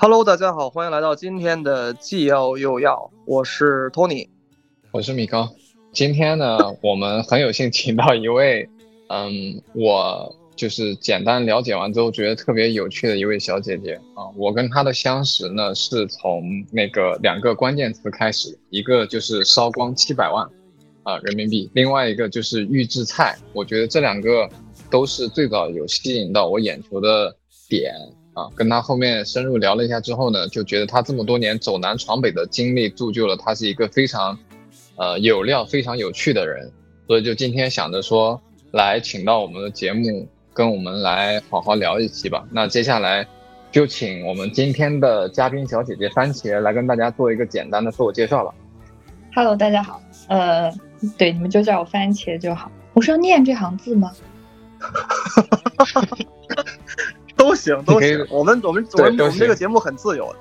Hello，大家好，欢迎来到今天的既要又要，我是 Tony，我是米高。今天呢，我们很有幸请到一位，嗯，我就是简单了解完之后觉得特别有趣的一位小姐姐啊。我跟她的相识呢，是从那个两个关键词开始，一个就是烧光七百万啊人民币，另外一个就是预制菜。我觉得这两个都是最早有吸引到我眼球的点。啊，跟他后面深入聊了一下之后呢，就觉得他这么多年走南闯北的经历，铸就了他是一个非常，呃，有料、非常有趣的人。所以就今天想着说，来请到我们的节目，跟我们来好好聊一期吧。那接下来就请我们今天的嘉宾小姐姐番茄来跟大家做一个简单的自我介绍了。Hello，大家好。呃，对，你们就叫我番茄就好。我是要念这行字吗？都行，都行。我们我们我们我们这个节目很自由的。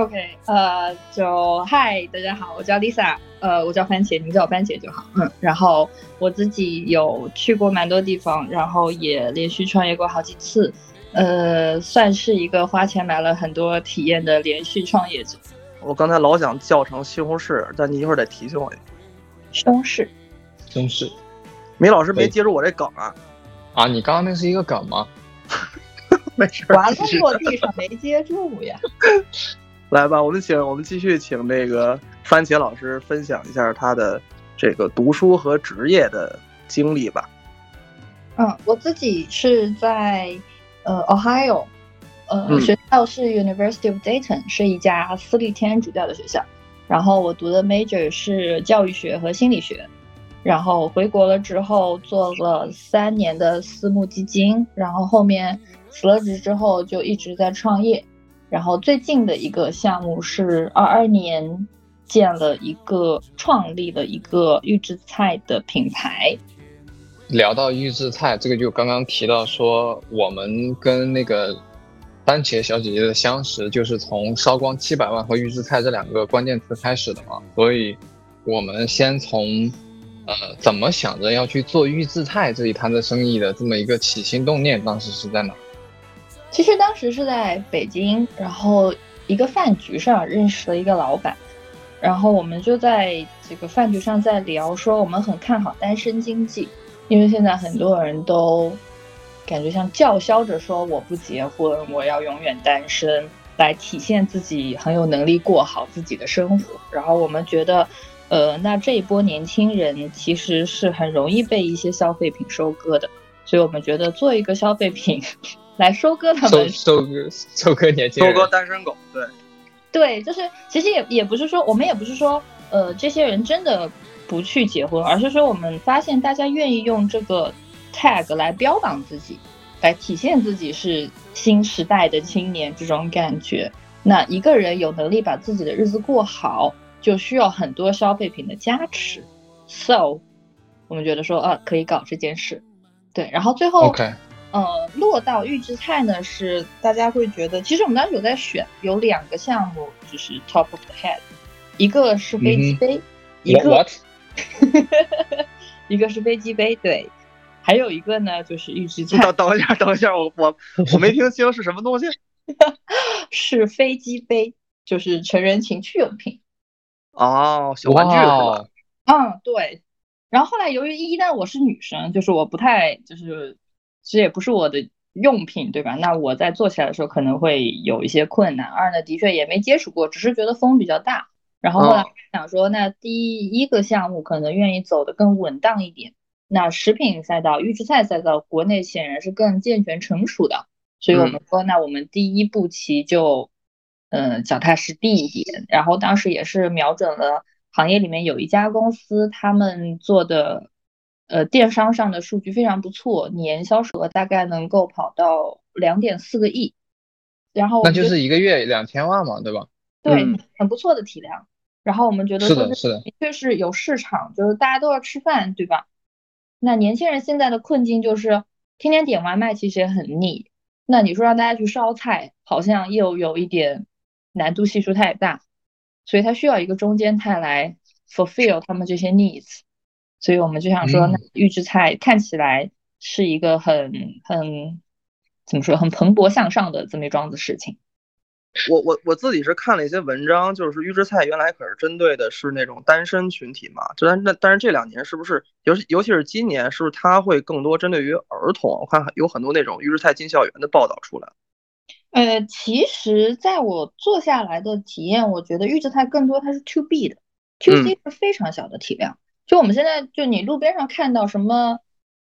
OK，呃，就嗨，大家好，我叫 Lisa，呃，我叫番茄，你们叫我番茄就好。嗯，然后我自己有去过蛮多地方，然后也连续创业过好几次，呃，算是一个花钱买了很多体验的连续创业者。我刚才老想叫成西红柿，但你一会儿得提醒我。西红柿，西红柿，梅老师没接住我这梗啊？啊，你刚刚那是一个梗吗？没事，完了落地上没接住呀。来吧，我们请我们继续请这个番茄老师分享一下他的这个读书和职业的经历吧。嗯，我自己是在呃 Ohio，呃学校是 University of Dayton，是一家私立天主教的学校。然后我读的 major 是教育学和心理学。然后回国了之后做了三年的私募基金，然后后面。辞了职之后就一直在创业，然后最近的一个项目是二二年建了一个创立了一个预制菜的品牌。聊到预制菜，这个就刚刚提到说，我们跟那个番茄小姐姐的相识就是从烧光七百万和预制菜这两个关键词开始的嘛，所以我们先从呃怎么想着要去做预制菜这一摊子生意的这么一个起心动念，当时是在哪？其实当时是在北京，然后一个饭局上认识了一个老板，然后我们就在这个饭局上在聊，说我们很看好单身经济，因为现在很多人都感觉像叫嚣着说我不结婚，我要永远单身，来体现自己很有能力过好自己的生活。然后我们觉得，呃，那这一波年轻人其实是很容易被一些消费品收割的，所以我们觉得做一个消费品。来收割他们，收割收割年轻人，收割单身狗。对，对，就是其实也也不是说我们也不是说，呃，这些人真的不去结婚，而是说我们发现大家愿意用这个 tag 来标榜自己，来体现自己是新时代的青年这种感觉。那一个人有能力把自己的日子过好，就需要很多消费品的加持。So，我们觉得说，啊，可以搞这件事。对，然后最后。呃，落到预制菜呢，是大家会觉得，其实我们当时有在选，有两个项目就是 top of the head，一个是飞机杯，一个，一个是飞机杯，对，还有一个呢就是预制菜。等等一下，等一下，我我 我没听清是什么东西，是飞机杯，就是成人情趣用品。哦，小玩具是吧？嗯，对。然后后来由于一旦我是女生，就是我不太就是。其实也不是我的用品，对吧？那我在做起来的时候可能会有一些困难。二呢，的确也没接触过，只是觉得风比较大。然后后来想说，那第一个项目可能愿意走得更稳当一点。那食品赛道、预制菜赛道，国内显然是更健全成熟的。所以我们说，那我们第一步棋就，嗯，脚踏实地一点。然后当时也是瞄准了行业里面有一家公司，他们做的。呃，电商上的数据非常不错，年销售额大概能够跑到两点四个亿，然后那就是一个月两千万嘛，对吧？对，很不错的体量。然后我们觉得是的，是的，的确是有市场，就是大家都要吃饭，对吧？那年轻人现在的困境就是天天点外卖，其实也很腻。那你说让大家去烧菜，好像又有一点难度系数太大，所以它需要一个中间态来 fulfill 他们这些 needs。所以我们就想说，那预制菜看起来是一个很很怎么说，很蓬勃向上的这么一桩子事情。我我我自己是看了一些文章，就是预制菜原来可是针对的是那种单身群体嘛，就但那但是这两年是不是，尤其尤其是今年，是不是它会更多针对于儿童？我看有很多那种预制菜进校园的报道出来。呃，其实在我做下来的体验，我觉得预制菜更多它是 to B 的，to C 是非常小的体量。就我们现在就你路边上看到什么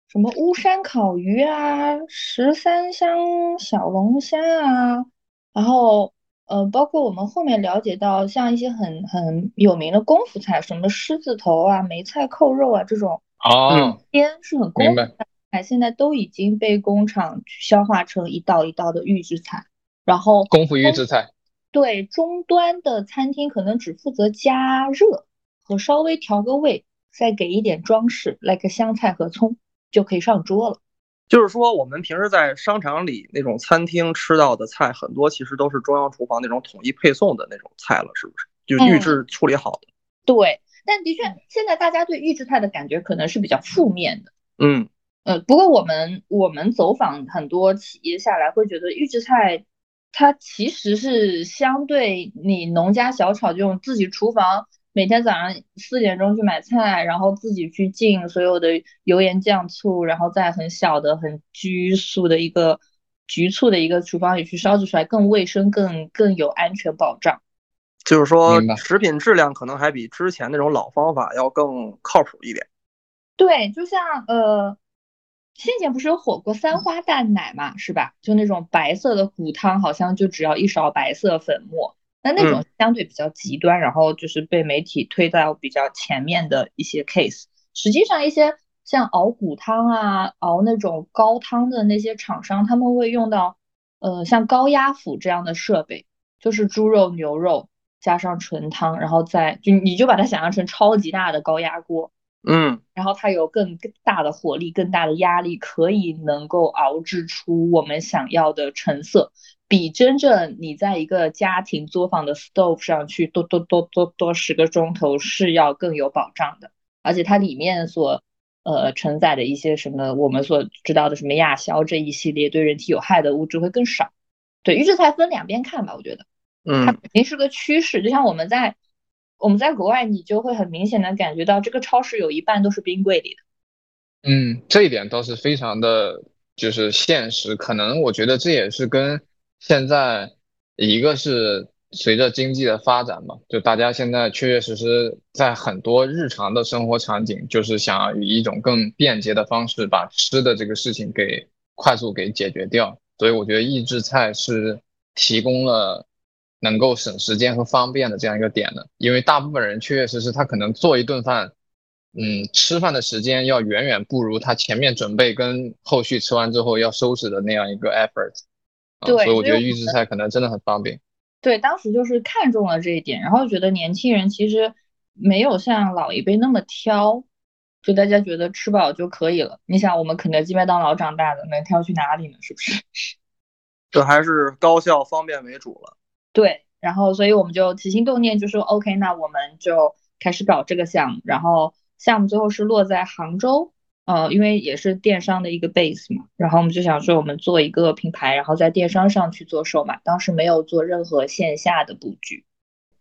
什么巫山烤鱼啊，十三香小龙虾啊，然后。呃，包括我们后面了解到，像一些很很有名的功夫菜，什么狮子头啊、梅菜扣肉啊这种，哦，边是很功夫菜，现在都已经被工厂消化成一道一道的预制菜，然后功夫预制菜，对，终端的餐厅可能只负责加热和稍微调个味，再给一点装饰，来个香菜和葱就可以上桌了。就是说，我们平时在商场里那种餐厅吃到的菜，很多其实都是中央厨房那种统一配送的那种菜了，是不是？就预制处理好的。对，但的确，现在大家对预制菜的感觉可能是比较负面的。嗯，呃，不过我们我们走访很多企业下来，会觉得预制菜它其实是相对你农家小炒这种自己厨房。每天早上四点钟去买菜，然后自己去进所有的油盐酱醋，然后在很小的、很拘束的一个局促的一个厨房里去烧制出来，更卫生、更更有安全保障。就是说，食品质量可能还比之前那种老方法要更靠谱一点。对，就像呃，先前不是有火锅三花淡奶嘛，是吧？就那种白色的骨汤，好像就只要一勺白色粉末。那那种相对比较极端，然后就是被媒体推到比较前面的一些 case。实际上，一些像熬骨汤啊、熬那种高汤的那些厂商，他们会用到呃像高压釜这样的设备，就是猪肉、牛肉加上纯汤，然后再就你就把它想象成超级大的高压锅。嗯，然后它有更大的火力、更大的压力，可以能够熬制出我们想要的成色，比真正你在一个家庭作坊的 stove 上去多多多多多十个钟头是要更有保障的。而且它里面所呃承载的一些什么我们所知道的什么亚硝这一系列对人体有害的物质会更少。对，预制菜分两边看吧，我觉得，嗯，它肯定是个趋势，就像我们在。我们在国外，你就会很明显的感觉到，这个超市有一半都是冰柜里的。嗯，这一点倒是非常的，就是现实。可能我觉得这也是跟现在一个是随着经济的发展嘛，就大家现在确确实实在很多日常的生活场景，就是想以一种更便捷的方式把吃的这个事情给快速给解决掉。所以我觉得预制菜是提供了。能够省时间和方便的这样一个点呢，因为大部分人确确实实他可能做一顿饭，嗯，吃饭的时间要远远不如他前面准备跟后续吃完之后要收拾的那样一个 effort。对，所以我觉得预制菜可能真的很方便。对，当时就是看中了这一点，然后觉得年轻人其实没有像老一辈那么挑，就大家觉得吃饱就可以了。你想，我们肯德基、麦当劳长大的，能挑去哪里呢？是不是？这还是高效方便为主了。对，然后所以我们就起心动念就说，OK，那我们就开始搞这个项目。然后项目最后是落在杭州，呃，因为也是电商的一个 base 嘛。然后我们就想说，我们做一个品牌，然后在电商上去做售卖。当时没有做任何线下的布局。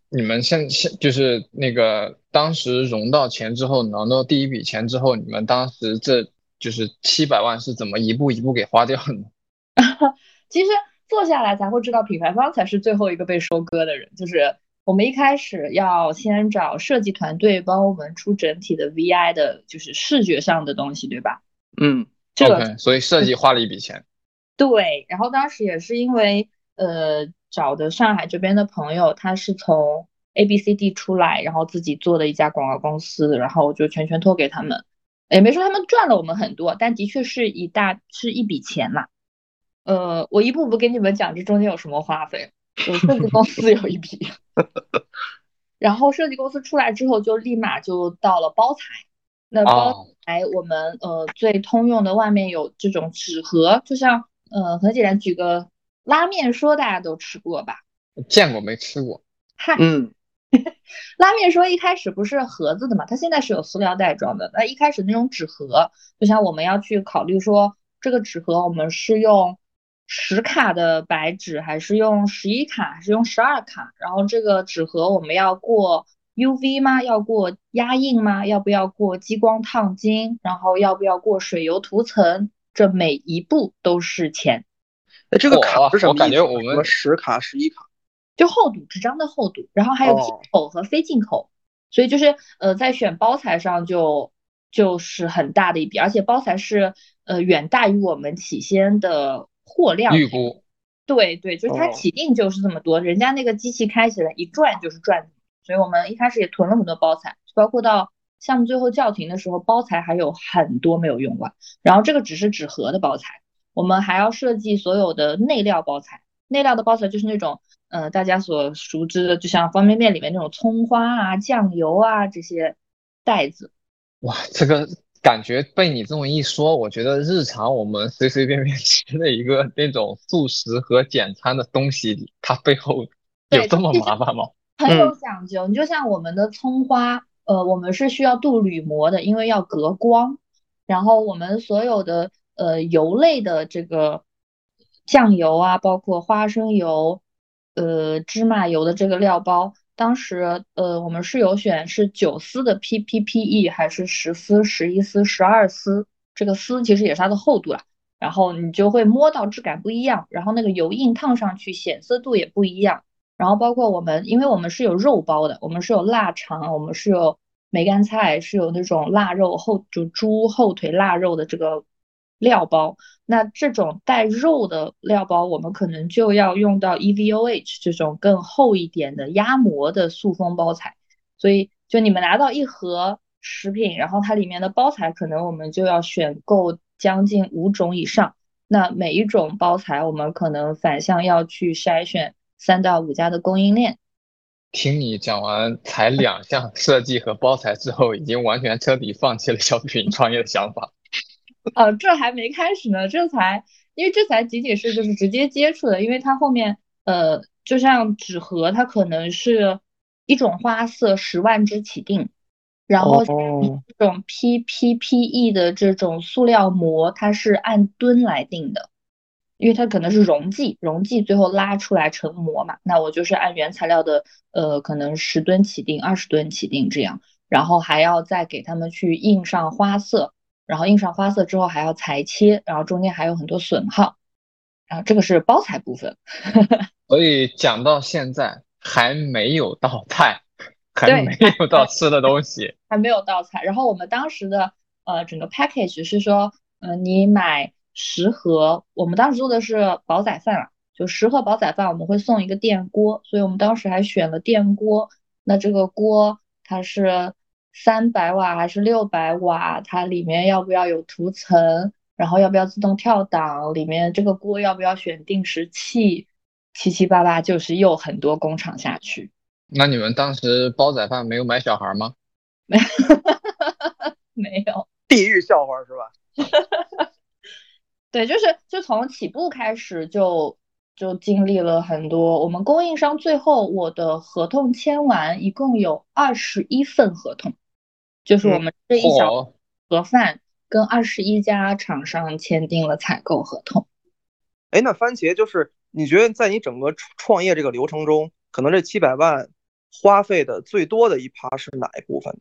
你们现现就是那个当时融到钱之后，拿到第一笔钱之后，你们当时这就是七百万是怎么一步一步给花掉的？其实。做下来才会知道，品牌方才是最后一个被收割的人。就是我们一开始要先找设计团队帮我们出整体的 VI 的，就是视觉上的东西，对吧？嗯，这个所以设计花了一笔钱。对，然后当时也是因为呃找的上海这边的朋友，他是从 ABCD 出来，然后自己做的一家广告公司，然后就全权托给他们。也没说他们赚了我们很多，但的确是一大是一笔钱嘛。呃，我一步步给你们讲这中间有什么花费。我设计公司有一笔，然后设计公司出来之后，就立马就到了包材。那包材我们呃最通用的，外面有这种纸盒，就像呃很简单，举个拉面说，大家都吃过吧？见过没吃过？嗨，嗯，拉面说一开始不是盒子的嘛，它现在是有塑料袋装的。那一开始那种纸盒，就像我们要去考虑说，这个纸盒我们是用。十卡的白纸，还是用十一卡，还是用十二卡？然后这个纸盒我们要过 UV 吗？要过压印吗？要不要过激光烫金？然后要不要过水油涂层？这每一步都是钱。哎，这个卡是什么我感觉我们十卡、十一卡，就厚度纸张的厚度，然后还有进口和非进口，所以就是呃，在选包材上就就是很大的一笔，而且包材是呃远大于我们起先的货量预估。对对，就是它起订就是这么多，人家那个机器开起来一转就是转，所以我们一开始也囤了很多包材，包括到项目最后叫停的时候，包材还有很多没有用完。然后这个只是纸盒的包材。我们还要设计所有的内料包材，内料的包材就是那种，呃，大家所熟知的，就像方便面里面那种葱花啊、酱油啊这些袋子。哇，这个感觉被你这么一说，我觉得日常我们随随便便 吃的一个那种速食和简餐的东西，它背后有这么麻烦吗？很有讲究。你就像我们的葱花，呃，我们是需要镀铝膜的，因为要隔光。然后我们所有的。呃，油类的这个酱油啊，包括花生油、呃芝麻油的这个料包，当时呃我们是有选是九丝的 PPPE 还是十丝、十一丝、十二丝，这个丝其实也是它的厚度啦。然后你就会摸到质感不一样，然后那个油印烫上去显色度也不一样。然后包括我们，因为我们是有肉包的，我们是有腊肠，我们是有梅干菜，是有那种腊肉后就猪后腿腊肉的这个。料包，那这种带肉的料包，我们可能就要用到 EVOH 这种更厚一点的压膜的塑封包材。所以，就你们拿到一盒食品，然后它里面的包材，可能我们就要选购将近五种以上。那每一种包材，我们可能反向要去筛选三到五家的供应链。听你讲完才两项设计和包材之后，已经完全彻底放弃了小品创业的想法。呃，这还没开始呢，这才因为这才仅仅是就是直接接触的，因为它后面呃，就像纸盒，它可能是一种花色十万支起订，然后这种 PPPE 的这种塑料膜，它是按吨来定的，因为它可能是溶剂，溶剂最后拉出来成膜嘛，那我就是按原材料的呃，可能十吨起订，二十吨起订这样，然后还要再给他们去印上花色。然后印上花色之后还要裁切，然后中间还有很多损耗，然后这个是包材部分。所以讲到现在还没有到菜，还没有到吃的东西，还没有到菜。然后我们当时的呃整个 package 是说，呃你买十盒，我们当时做的是煲仔饭了，就十盒煲仔饭我们会送一个电锅，所以我们当时还选了电锅。那这个锅它是。三百瓦还是六百瓦？它里面要不要有涂层？然后要不要自动跳档？里面这个锅要不要选定时器？七七八八就是又很多工厂下去。那你们当时煲仔饭没有买小孩吗？没有，没有。地狱笑话是吧？对，就是就从起步开始就就经历了很多。我们供应商最后我的合同签完，一共有二十一份合同。就是我们这一小盒饭跟二十一家厂商签订了采购合同。哎，那番茄就是你觉得在你整个创业这个流程中，可能这七百万花费的最多的一趴是哪一部分？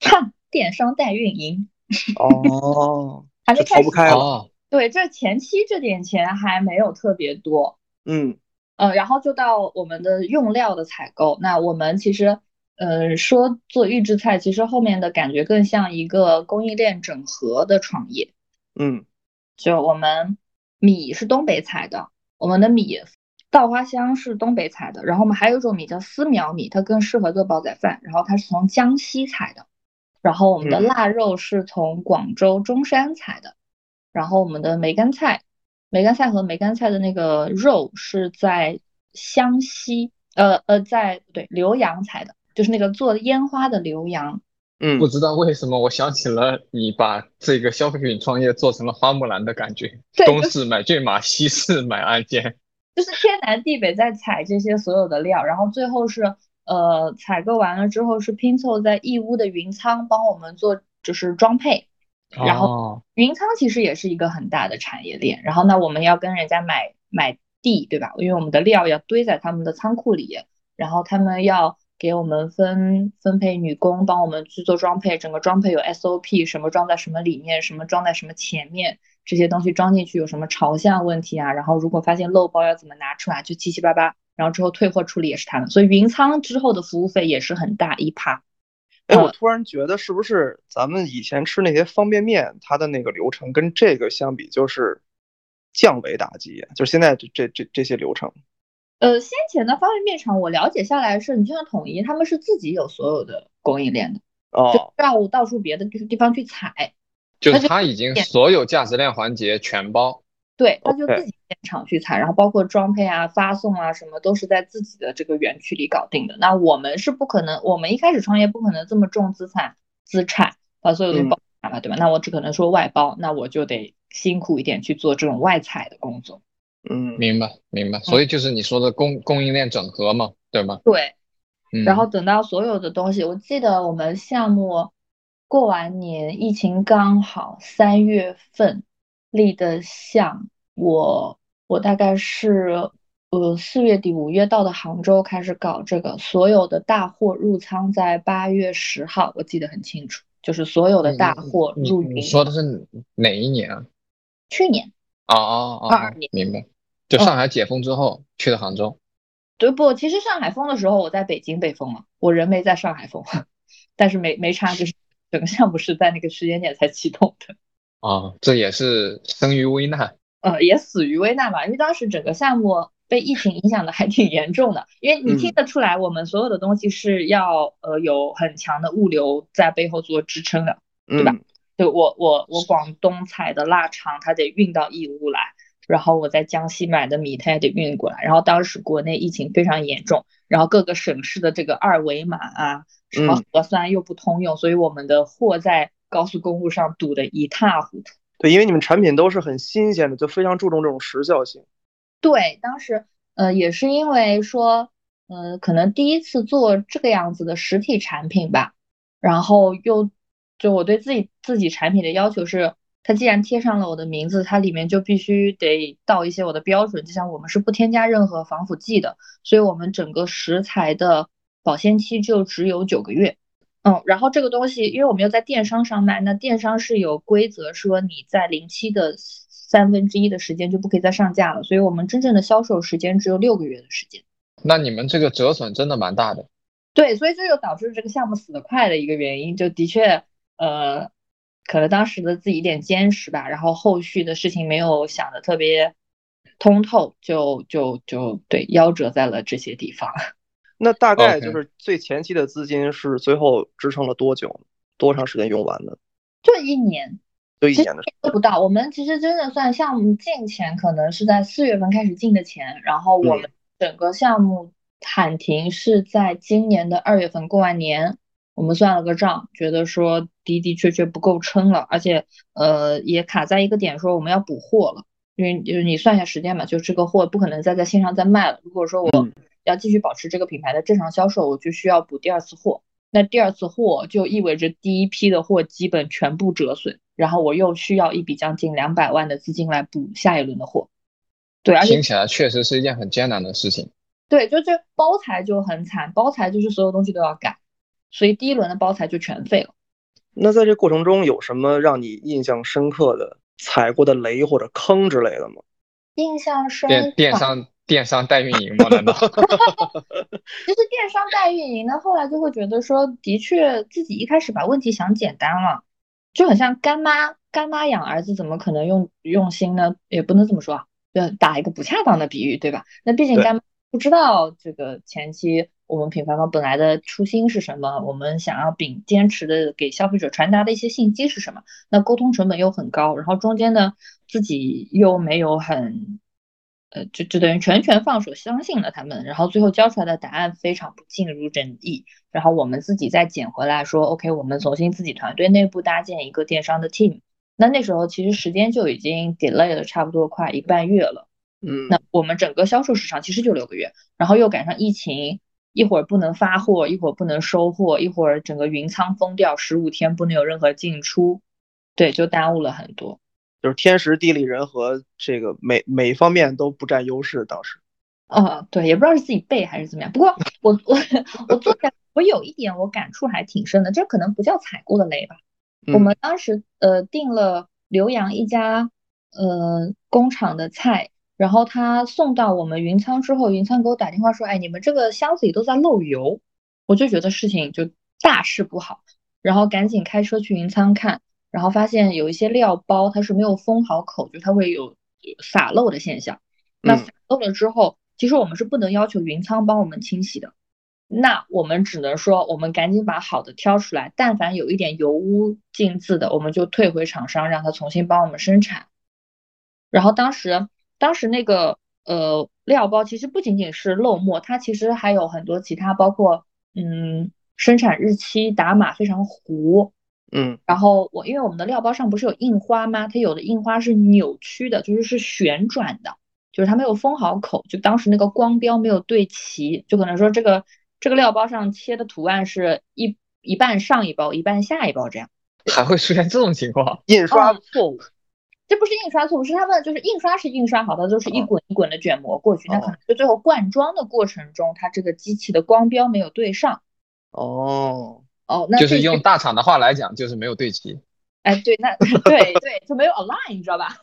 哈，电商代运营。哦，还没逃不开了。对，这前期这点钱还没有特别多。嗯呃，然后就到我们的用料的采购。那我们其实。呃，说做预制菜，其实后面的感觉更像一个供应链整合的创业。嗯，就我们米是东北采的，我们的米稻花香是东北采的，然后我们还有一种米叫丝苗米，它更适合做煲仔饭，然后它是从江西采的。然后我们的腊肉是从广州中山采的，然后我们的梅干菜，梅干菜和梅干菜的那个肉是在湘西，呃呃，在对浏阳采的。就是那个做烟花的刘洋，嗯，不知道为什么我想起了你把这个消费品创业做成了花木兰的感觉，东市买骏马，西市买鞍鞯，就是天南地北在采这些所有的料，然后最后是呃采购完了之后是拼凑在义乌的云仓帮我们做就是装配，然后云仓其实也是一个很大的产业链，然后呢，我们要跟人家买买地，对吧？因为我们的料要堆在他们的仓库里，然后他们要给我们分分配女工，帮我们去做装配，整个装配有 SOP，什么装在什么里面，什么装在什么前面，这些东西装进去有什么朝向问题啊？然后如果发现漏包要怎么拿出来，就七七八八，然后之后退货处理也是他们，所以云仓之后的服务费也是很大一趴。哎，我突然觉得是不是咱们以前吃那些方便面，它的那个流程跟这个相比，就是降维打击。就是现在这这这这些流程，呃，先前的方便面厂我了解下来是，你就像统一，他们是自己有所有的供应链的，哦，要到处别的地方去采，就是他已经所有价值链环节全包。对，他就自己现场去采，然后包括装配啊、发送啊什么，都是在自己的这个园区里搞定的。那我们是不可能，我们一开始创业不可能这么重资产资产把所有的包下来，对吧？那我只可能说外包，那我就得辛苦一点去做这种外采的工作。嗯，明白明白。所以就是你说的供供应链整合嘛，对吗？对。然后等到所有的东西，我记得我们项目过完年，疫情刚好三月份立的项。我我大概是呃四月底五月到的杭州开始搞这个，所有的大货入仓在八月十号，我记得很清楚，就是所有的大货入云。你说的是哪一年啊？去年。哦哦哦，二二年。明白。就上海解封之后去的杭州。对不？其实上海封的时候我在北京被封了，我人没在上海封，但是没没差，就是整个项目是在那个时间点才启动的。啊，这也是生于危难。呃，也死于危难吧，因为当时整个项目被疫情影响的还挺严重的。因为你听得出来，我们所有的东西是要呃有很强的物流在背后做支撑的，对吧？就我我我广东采的腊肠，它得运到义乌来，然后我在江西买的米，它也得运过来。然后当时国内疫情非常严重，然后各个省市的这个二维码啊，什么核酸又不通用，所以我们的货在高速公路上堵得一塌糊涂。对，因为你们产品都是很新鲜的，就非常注重这种时效性。对，当时呃也是因为说，呃可能第一次做这个样子的实体产品吧，然后又就我对自己自己产品的要求是，它既然贴上了我的名字，它里面就必须得到一些我的标准，就像我们是不添加任何防腐剂的，所以我们整个食材的保鲜期就只有九个月。嗯，然后这个东西，因为我们要在电商上卖，那电商是有规则说你在临期的三分之一的时间就不可以再上架了，所以我们真正的销售时间只有六个月的时间。那你们这个折损真的蛮大的。对，所以这就导致这个项目死得快的一个原因，就的确，呃，可能当时的自己一点坚持吧，然后后续的事情没有想的特别通透，就就就对，夭折在了这些地方。那大概就是最前期的资金是最后支撑了多久？多长时间用完的？就一年，就一年的都不到。我们其实真的算项目进钱，可能是在四月份开始进的钱，然后我们整个项目喊停是在今年的二月份过完年，我们算了个账，觉得说的的确确不够撑了，而且呃也卡在一个点，说我们要补货了，因为就是你算一下时间嘛，就这个货不可能再在线上再卖了。如果说我要继续保持这个品牌的正常销售，我就需要补第二次货。那第二次货就意味着第一批的货基本全部折损，然后我又需要一笔将近两百万的资金来补下一轮的货。对，而且听起来确实是一件很艰难的事情。对，就这包材就很惨，包材就是所有东西都要改，所以第一轮的包材就全废了。那在这过程中有什么让你印象深刻的踩过的雷或者坑之类的吗？印象深电电商。电商代运营吗？难道？其实电商代运营呢，后来就会觉得说，的确自己一开始把问题想简单了，就很像干妈，干妈养儿子怎么可能用用心呢？也不能这么说啊，就打一个不恰当的比喻，对吧？那毕竟干妈不知道这个前期我们品牌方本来的初心是什么，我们想要秉坚持的给消费者传达的一些信息是什么，那沟通成本又很高，然后中间呢自己又没有很。呃，就就等于全权放手，相信了他们，然后最后交出来的答案非常不尽如人意，然后我们自己再捡回来，说 OK，我们重新自己团队内部搭建一个电商的 team。那那时候其实时间就已经 delay 了差不多快一个半月了，嗯，那我们整个销售时长其实就六个月，然后又赶上疫情，一会儿不能发货，一会儿不能收货，一会儿整个云仓封掉十五天不能有任何进出，对，就耽误了很多。就是天时地利人和，这个每每方面都不占优势。当时，哦，对，也不知道是自己背还是怎么样。不过我我我做下，我有一点我感触还挺深的，这可能不叫踩过的雷吧。我们当时呃订了浏阳一家呃工厂的菜，然后他送到我们云仓之后，云仓给我打电话说，哎，你们这个箱子里都在漏油，我就觉得事情就大事不好，然后赶紧开车去云仓看。然后发现有一些料包它是没有封好口，就它会有洒漏的现象。那洒漏了之后，其实我们是不能要求云仓帮我们清洗的。那我们只能说，我们赶紧把好的挑出来，但凡有一点油污浸渍的，我们就退回厂商，让他重新帮我们生产。然后当时，当时那个呃料包其实不仅仅是漏墨，它其实还有很多其他，包括嗯生产日期打码非常糊。嗯，然后我因为我们的料包上不是有印花吗？它有的印花是扭曲的，就是是旋转的，就是它没有封好口，就当时那个光标没有对齐，就可能说这个这个料包上切的图案是一一半上一包，一半下一包这样，还会出现这种情况？印刷错误？这不是印刷错误，是他们就是印刷是印刷好的，就是一滚一滚的卷膜过去，那可能就最后灌装的过程中，它这个机器的光标没有对上。哦。哦，那就是用大厂的话来讲，就是没有对齐。哎，对，那对对就没有 align，你知道吧？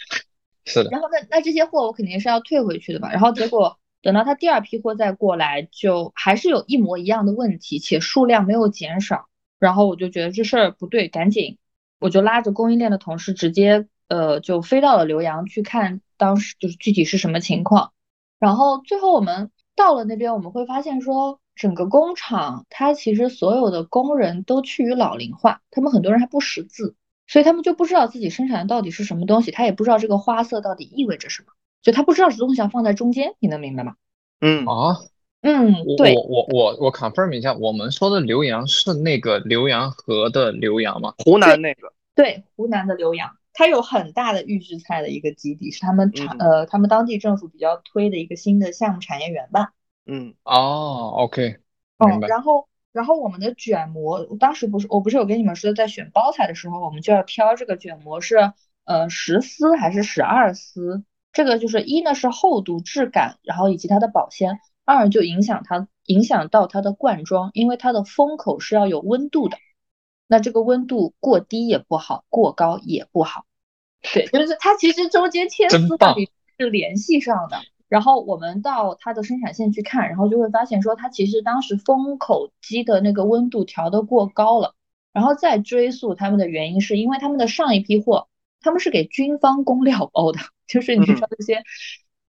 是的。然后那那这些货我肯定是要退回去的吧？然后结果等到他第二批货再过来，就还是有一模一样的问题，且数量没有减少。然后我就觉得这事儿不对，赶紧我就拉着供应链的同事直接呃就飞到了浏阳去看当时就是具体是什么情况。然后最后我们到了那边，我们会发现说。整个工厂，它其实所有的工人都趋于老龄化，他们很多人还不识字，所以他们就不知道自己生产的到底是什么东西，他也不知道这个花色到底意味着什么，就他不知道这东西要放在中间，你能明白吗？嗯啊，嗯，对，我我我我 confirm 一下，我们说的浏阳是那个浏阳河的浏阳吗？湖南那个？对，湖南的浏阳，它有很大的预制菜的一个基地，是他们产呃他们当地政府比较推的一个新的项目产业园吧。嗯。哦，OK，嗯，然后然后我们的卷膜，当时不是我不是有跟你们说，在选包材的时候，我们就要挑这个卷膜是呃十丝还是十二丝，这个就是一呢是厚度质感，然后以及它的保鲜，二就影响它影响到它的灌装，因为它的封口是要有温度的，那这个温度过低也不好，过高也不好，对，就是它其实中间切丝到底是联系上的。然后我们到它的生产线去看，然后就会发现说，它其实当时封口机的那个温度调得过高了。然后再追溯他们的原因，是因为他们的上一批货，他们是给军方供料包的，就是你说这些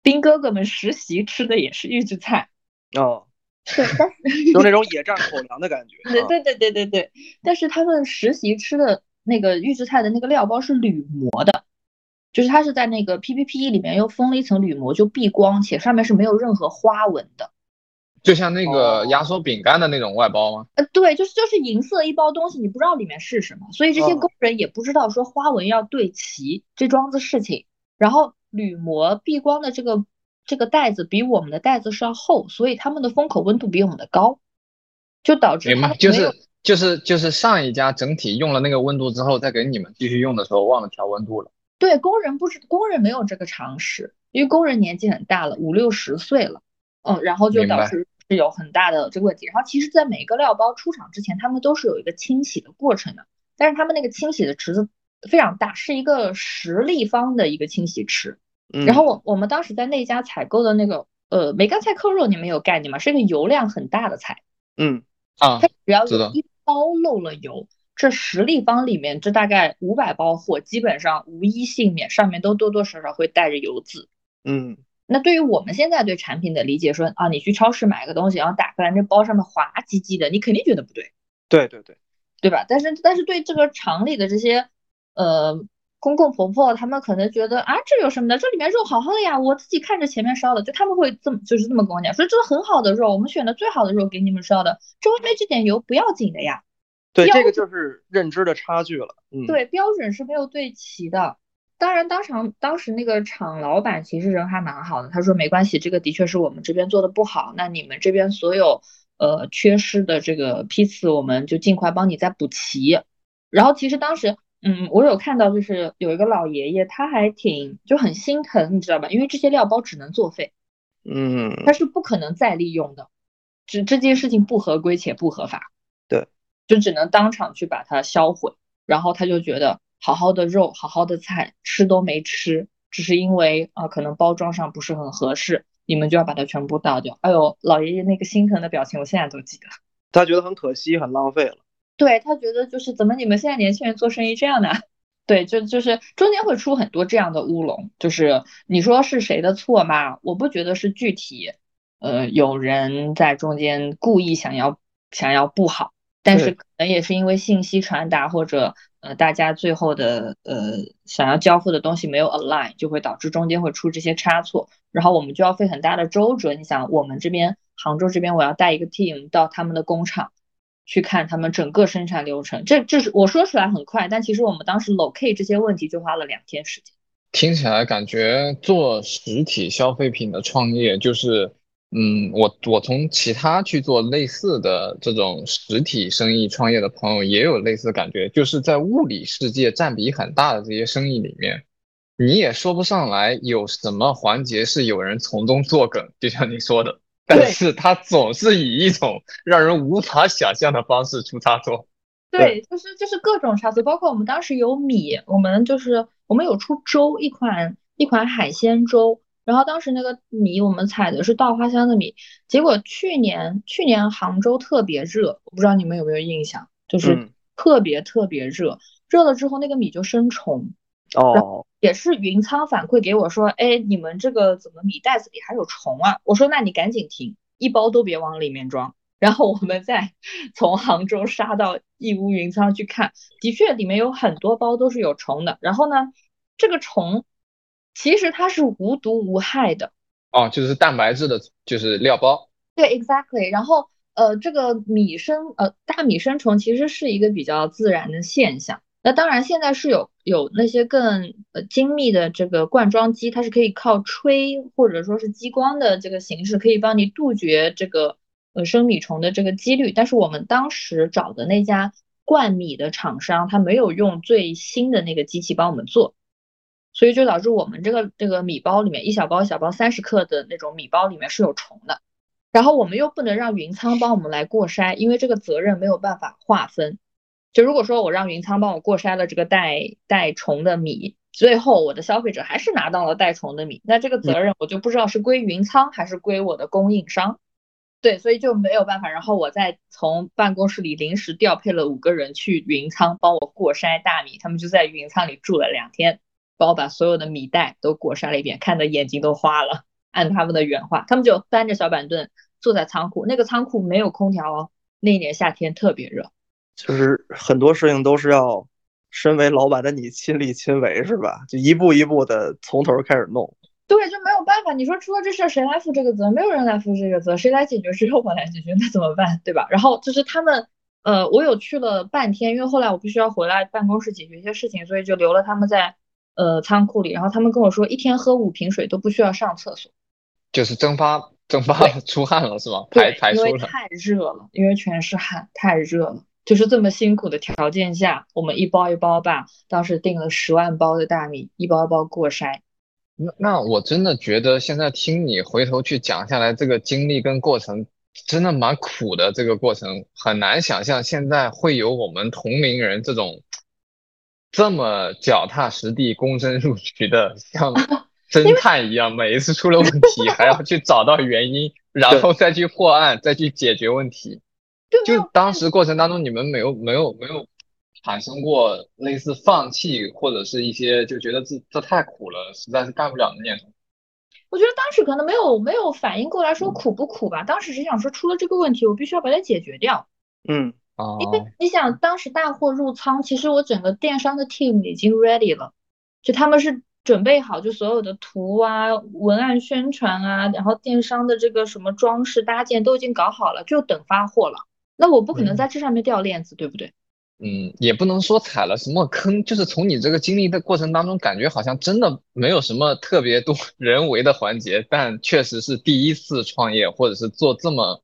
兵哥哥们实习吃的也是预制菜哦，对，但是有 那种野战口粮的感觉。对对对对对对，但是他们实习吃的那个预制菜的那个料包是铝膜的。就是它是在那个 P P P 里面又封了一层铝膜，就避光，且上面是没有任何花纹的，就像那个压缩饼干的那种外包吗？呃，对，就是就是银色一包东西，你不知道里面是什么，所以这些工人也不知道说花纹要对齐这桩子事情。然后铝膜避光的这个这个袋子比我们的袋子是要厚，所以他们的封口温度比我们的高，就导致他就是就是就是上一家整体用了那个温度之后，再给你们继续用的时候忘了调温度了。对工人不知工人没有这个常识，因为工人年纪很大了，五六十岁了，嗯，然后就导致是有很大的这个问题。然后其实，在每一个料包出厂之前，他们都是有一个清洗的过程的，但是他们那个清洗的池子非常大，是一个十立方的一个清洗池。然后我我们当时在那家采购的那个呃梅干菜扣肉，你们有概念吗？是一个油量很大的菜。嗯啊，它只要有一包漏了油。这十立方里面，这大概五百包货，基本上无一幸免，上面都多多少少会带着油渍。嗯，那对于我们现在对产品的理解，说啊，你去超市买个东西，然后打开来，那包上面滑唧唧的，你肯定觉得不对。对对对，对吧？但是但是对这个厂里的这些呃公公婆婆，他们可能觉得啊，这有什么的？这里面肉好好的呀，我自己看着前面烧的，就他们会这么就是这么跟我讲，说这是很好的肉，我们选的最好的肉给你们烧的，这外面这点油不要紧的呀。对，这个就是认知的差距了。嗯，对，标准是没有对齐的。当然，当场当时那个厂老板其实人还蛮好的，他说没关系，这个的确是我们这边做的不好，那你们这边所有呃缺失的这个批次，我们就尽快帮你再补齐。然后其实当时嗯，我有看到，就是有一个老爷爷，他还挺就很心疼，你知道吧？因为这些料包只能作废，嗯，他是不可能再利用的，这这件事情不合规且不合法，对，就只能当场去把它销毁。然后他就觉得，好好的肉，好好的菜，吃都没吃，只是因为啊，可能包装上不是很合适，你们就要把它全部倒掉。哎呦，老爷爷那个心疼的表情，我现在都记得。他觉得很可惜，很浪费了。对他觉得就是怎么你们现在年轻人做生意这样的？对，就就是中间会出很多这样的乌龙，就是你说是谁的错嘛？我不觉得是具体，呃，有人在中间故意想要想要不好，但是可能也是因为信息传达或者呃大家最后的呃想要交付的东西没有 align，就会导致中间会出这些差错，然后我们就要费很大的周折。你想我们这边杭州这边，我要带一个 team 到他们的工厂。去看他们整个生产流程，这这是我说出来很快，但其实我们当时 locate 这些问题就花了两天时间。听起来感觉做实体消费品的创业，就是，嗯，我我从其他去做类似的这种实体生意创业的朋友也有类似的感觉，就是在物理世界占比很大的这些生意里面，你也说不上来有什么环节是有人从中作梗，就像你说的。但是他总是以一种让人无法想象的方式出差错。对，就是就是各种差错，包括我们当时有米，我们就是我们有出粥，一款一款海鲜粥，然后当时那个米我们采的是稻花香的米，结果去年去年杭州特别热，我不知道你们有没有印象，就是特别特别热，热了之后那个米就生虫。哦，也是云仓反馈给我说，哎，你们这个怎么米袋子里还有虫啊？我说那你赶紧停，一包都别往里面装。然后我们再 从杭州杀到义乌云仓去看，的确里面有很多包都是有虫的。然后呢，这个虫其实它是无毒无害的。哦，就是蛋白质的，就是料包。对，exactly。然后呃，这个米生呃大米生虫其实是一个比较自然的现象。那当然，现在是有有那些更呃精密的这个灌装机，它是可以靠吹或者说是激光的这个形式，可以帮你杜绝这个呃生米虫的这个几率。但是我们当时找的那家灌米的厂商，他没有用最新的那个机器帮我们做，所以就导致我们这个这个米包里面一小包一小包三十克的那种米包里面是有虫的。然后我们又不能让云仓帮我们来过筛，因为这个责任没有办法划分。就如果说我让云仓帮我过筛了这个带带虫的米，最后我的消费者还是拿到了带虫的米，那这个责任我就不知道是归云仓还是归我的供应商。对，所以就没有办法。然后我再从办公室里临时调配了五个人去云仓帮我过筛大米，他们就在云仓里住了两天，帮我把所有的米袋都过筛了一遍，看的眼睛都花了。按他们的原话，他们就搬着小板凳坐在仓库，那个仓库没有空调哦，那一年夏天特别热。就是很多事情都是要身为老板的你亲力亲为，是吧？就一步一步的从头开始弄。对，就没有办法。你说出了这事儿，谁来负这个责？没有人来负这个责，谁来解决？只有我来解决，那怎么办？对吧？然后就是他们，呃，我有去了半天，因为后来我必须要回来办公室解决一些事情，所以就留了他们在呃仓库里。然后他们跟我说，一天喝五瓶水都不需要上厕所，就是蒸发蒸发出汗了，是吗？排排出了。因为太热了，因为全是汗，太热了。就是这么辛苦的条件下，我们一包一包吧，当时订了十万包的大米，一包一包过筛。那那我真的觉得现在听你回头去讲下来，这个经历跟过程真的蛮苦的。这个过程很难想象现在会有我们同龄人这种这么脚踏实地、躬身入局的，像 侦探一样，每一次出了问题还要去找到原因，然后再去破案，再去解决问题。就当时过程当中，你们没有没有没有产生过类似放弃或者是一些就觉得这这太苦了，实在是干不了的念头。我觉得当时可能没有没有反应过来，说苦不苦吧。当时只想说出了这个问题，我必须要把它解决掉。嗯，哦，因为你想，当时大货入仓，其实我整个电商的 team 已经 ready 了，就他们是准备好，就所有的图啊、文案宣传啊，然后电商的这个什么装饰搭建都已经搞好了，就等发货了。那我不可能在这上面掉链子，对不对？嗯，也不能说踩了什么坑，就是从你这个经历的过程当中，感觉好像真的没有什么特别多 人为的环节，但确实是第一次创业，或者是做这么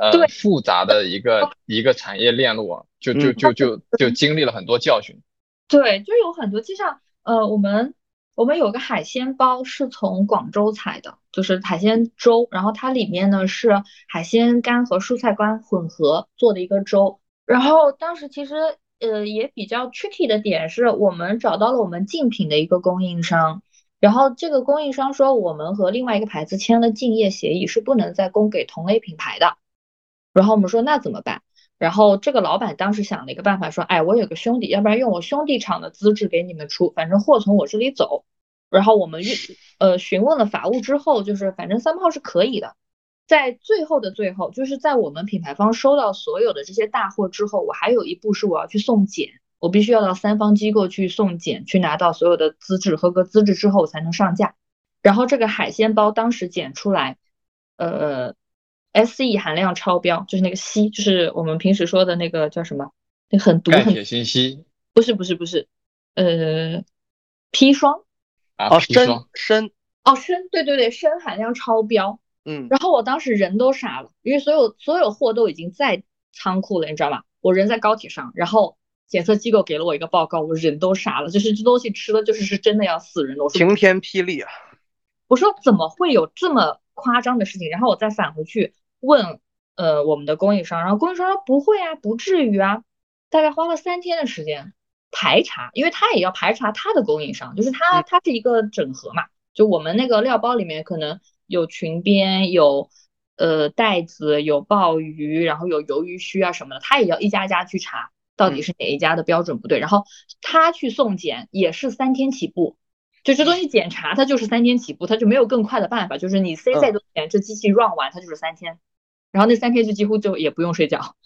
呃复杂的一个一个产业链路啊，就就就就就经历了很多教训。对，就有很多，就像呃，我们我们有个海鲜包是从广州采的，就是海鲜粥，然后它里面呢是海鲜干和蔬菜干混合做的一个粥。然后当时其实呃也比较 tricky 的点是我们找到了我们竞品的一个供应商，然后这个供应商说我们和另外一个牌子签了竞业协议，是不能再供给同类品牌的。然后我们说那怎么办？然后这个老板当时想了一个办法，说，哎，我有个兄弟，要不然用我兄弟厂的资质给你们出，反正货从我这里走。然后我们运呃询问了法务之后，就是反正三炮是可以的。在最后的最后，就是在我们品牌方收到所有的这些大货之后，我还有一步是我要去送检，我必须要到三方机构去送检，去拿到所有的资质合格资质之后才能上架。然后这个海鲜包当时检出来，呃。Se 含量超标，就是那个硒，就是我们平时说的那个叫什么？那很毒很。钙铁锌硒。不是不是不是，呃，砒霜。啊，砷霜。砷。哦，砷，对对对，砷含量超标。嗯。然后我当时人都傻了，因为所有所有货都已经在仓库了，你知道吧？我人在高铁上，然后检测机构给了我一个报告，我人都傻了，就是这东西吃了就是是真的要死人的。晴天霹雳啊！我说怎么会有这么夸张的事情？然后我再返回去。问呃我们的供应商，然后供应商说不会啊，不至于啊，大概花了三天的时间排查，因为他也要排查他的供应商，就是他他是一个整合嘛，就我们那个料包里面可能有裙边，有呃袋子，有鲍鱼，然后有鱿鱼须啊什么的，他也要一家家去查到底是哪一家的标准不对，然后他去送检也是三天起步，就这东西检查它就是三天起步，它就没有更快的办法，就是你塞再多钱，这机器 run 完它就是三天。然后那三天就几乎就也不用睡觉，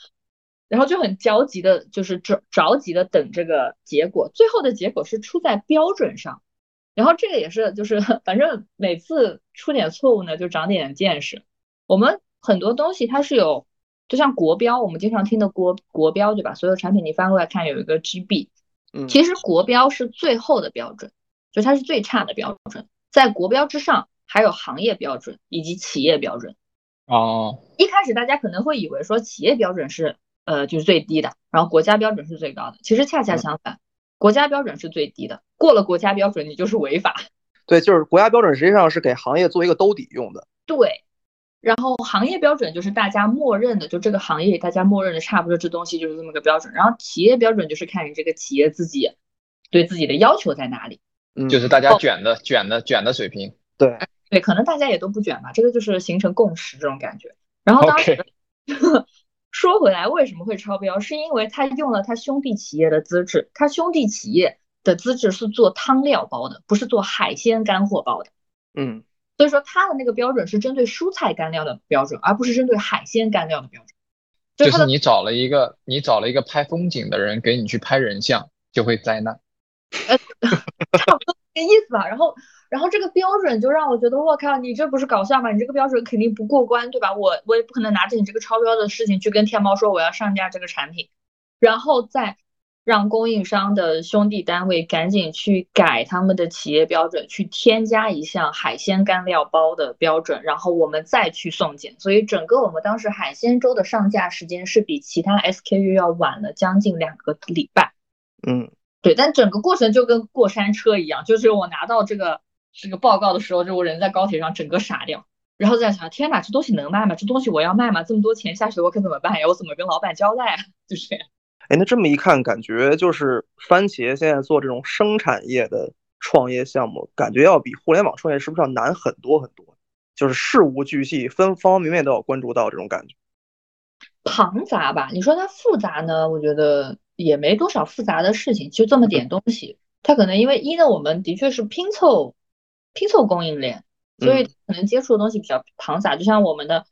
然后就很焦急的，就是着着急的等这个结果。最后的结果是出在标准上，然后这个也是就是 反正每次出点错误呢，就长点见识。我们很多东西它是有，就像国标，我们经常听的国国标对吧？所有产品你翻过来看有一个 GB，嗯，其实国标是最后的标准，就它是最差的标准，在国标之上还有行业标准以及企业标准。哦，一开始大家可能会以为说企业标准是呃就是最低的，然后国家标准是最高的。其实恰恰相反，国家标准是最低的，过了国家标准你就是违法。对，就是国家标准实际上是给行业做一个兜底用的。对，然后行业标准就是大家默认的，就这个行业大家默认的差不多这东西就是这么个标准。然后企业标准就是看你这个企业自己对自己的要求在哪里，嗯，就是大家卷的卷的卷的水平。对。对，可能大家也都不卷吧，这个就是形成共识这种感觉。然后当时 说回来，为什么会超标？是因为他用了他兄弟企业的资质，他兄弟企业的资质是做汤料包的，不是做海鲜干货包的。嗯，所以说他的那个标准是针对蔬菜干料的标准，而不是针对海鲜干料的标准。就是你找了一个你找了一个拍风景的人给你去拍人像，就会灾难。呃，差不多这个意思吧。然后。然后这个标准就让我觉得，我靠，你这不是搞笑吗？你这个标准肯定不过关，对吧？我我也不可能拿着你这个超标的事情去跟天猫说我要上架这个产品，然后再让供应商的兄弟单位赶紧去改他们的企业标准，去添加一项海鲜干料包的标准，然后我们再去送检。所以整个我们当时海鲜粥的上架时间是比其他 SKU 要晚了将近两个礼拜。嗯，对，但整个过程就跟过山车一样，就是我拿到这个。这个报告的时候，就我人在高铁上整个傻掉，然后在想，天哪，这东西能卖吗？这东西我要卖吗？这么多钱下去我可怎么办呀？我怎么跟老板交代啊？就是这样。哎，那这么一看，感觉就是番茄现在做这种生产业的创业项目，感觉要比互联网创业是不是要难很多很多？就是事无巨细，分方方面面都要关注到这种感觉。庞杂吧？你说它复杂呢？我觉得也没多少复杂的事情，就这么点东西。它可能因为一呢，我们的确是拼凑。拼凑供应链，所以可能接触的东西比较庞杂。就像我们的，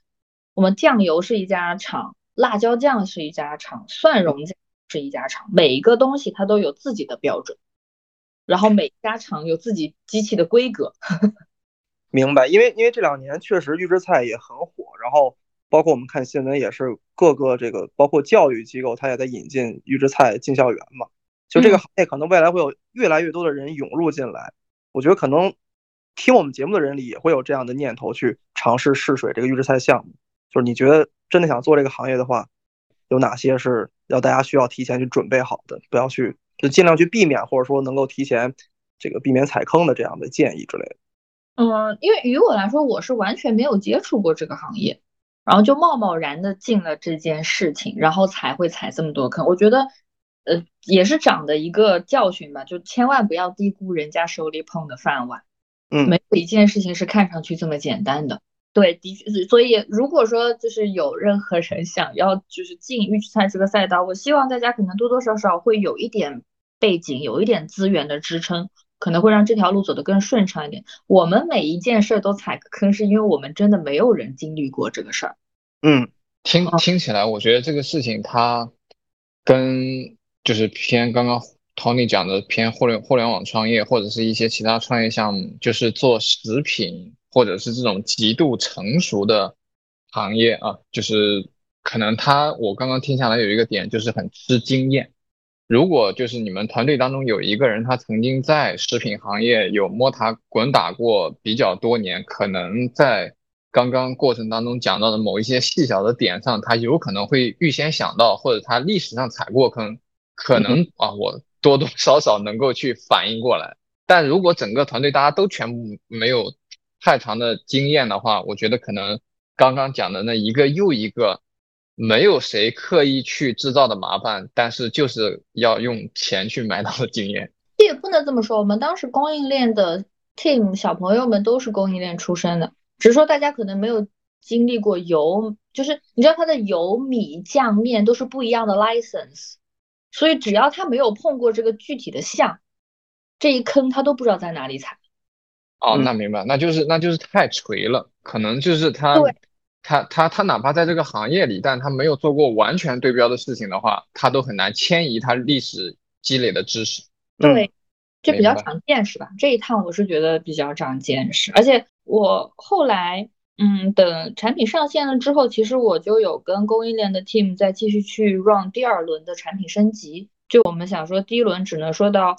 我们酱油是一家厂，辣椒酱是一家厂，蒜蓉酱是一家厂，每一个东西它都有自己的标准，然后每家厂有自己机器的规格。明白，因为因为这两年确实预制菜也很火，然后包括我们看新闻也是各个这个包括教育机构，它也在引进预制菜进校园嘛。就这个行业可能未来会有越来越多的人涌入进来，我觉得可能。听我们节目的人里也会有这样的念头去尝试试水这个预制菜项目，就是你觉得真的想做这个行业的话，有哪些是要大家需要提前去准备好的，不要去就尽量去避免，或者说能够提前这个避免踩坑的这样的建议之类的。嗯，因为于我来说，我是完全没有接触过这个行业，然后就贸贸然的进了这件事情，然后才会踩这么多坑。我觉得，呃，也是长的一个教训吧，就千万不要低估人家手里捧的饭碗。嗯，没有一件事情是看上去这么简单的。对，的确是。所以如果说就是有任何人想要就是进预制菜这个赛道，我希望大家可能多多少少会有一点背景，有一点资源的支撑。可能会让这条路走得更顺畅一点。我们每一件事都踩个坑，是因为我们真的没有人经历过这个事儿。嗯，听听起来，我觉得这个事情它跟就是偏刚刚 Tony 讲的偏互联互联网创业或者是一些其他创业项目，就是做食品或者是这种极度成熟的行业啊，就是可能他我刚刚听下来有一个点，就是很吃经验。如果就是你们团队当中有一个人，他曾经在食品行业有摸爬滚打过比较多年，可能在刚刚过程当中讲到的某一些细小的点上，他有可能会预先想到，或者他历史上踩过坑，可能啊，我多多少少能够去反应过来。但如果整个团队大家都全部没有太长的经验的话，我觉得可能刚刚讲的那一个又一个。没有谁刻意去制造的麻烦，但是就是要用钱去买到的经验。这也不能这么说，我们当时供应链的 team 小朋友们都是供应链出身的，只是说大家可能没有经历过油，就是你知道它的油、米、酱、面都是不一样的 license，所以只要他没有碰过这个具体的项，这一坑他都不知道在哪里踩。哦，那明白，那就是那就是太锤了，可能就是他。他他他哪怕在这个行业里，但他没有做过完全对标的事情的话，他都很难迁移他历史积累的知识。对，这比较长见识吧。这一趟我是觉得比较长见识，而且我后来，嗯，等产品上线了之后，其实我就有跟供应链的 team 再继续去 run 第二轮的产品升级。就我们想说，第一轮只能说到，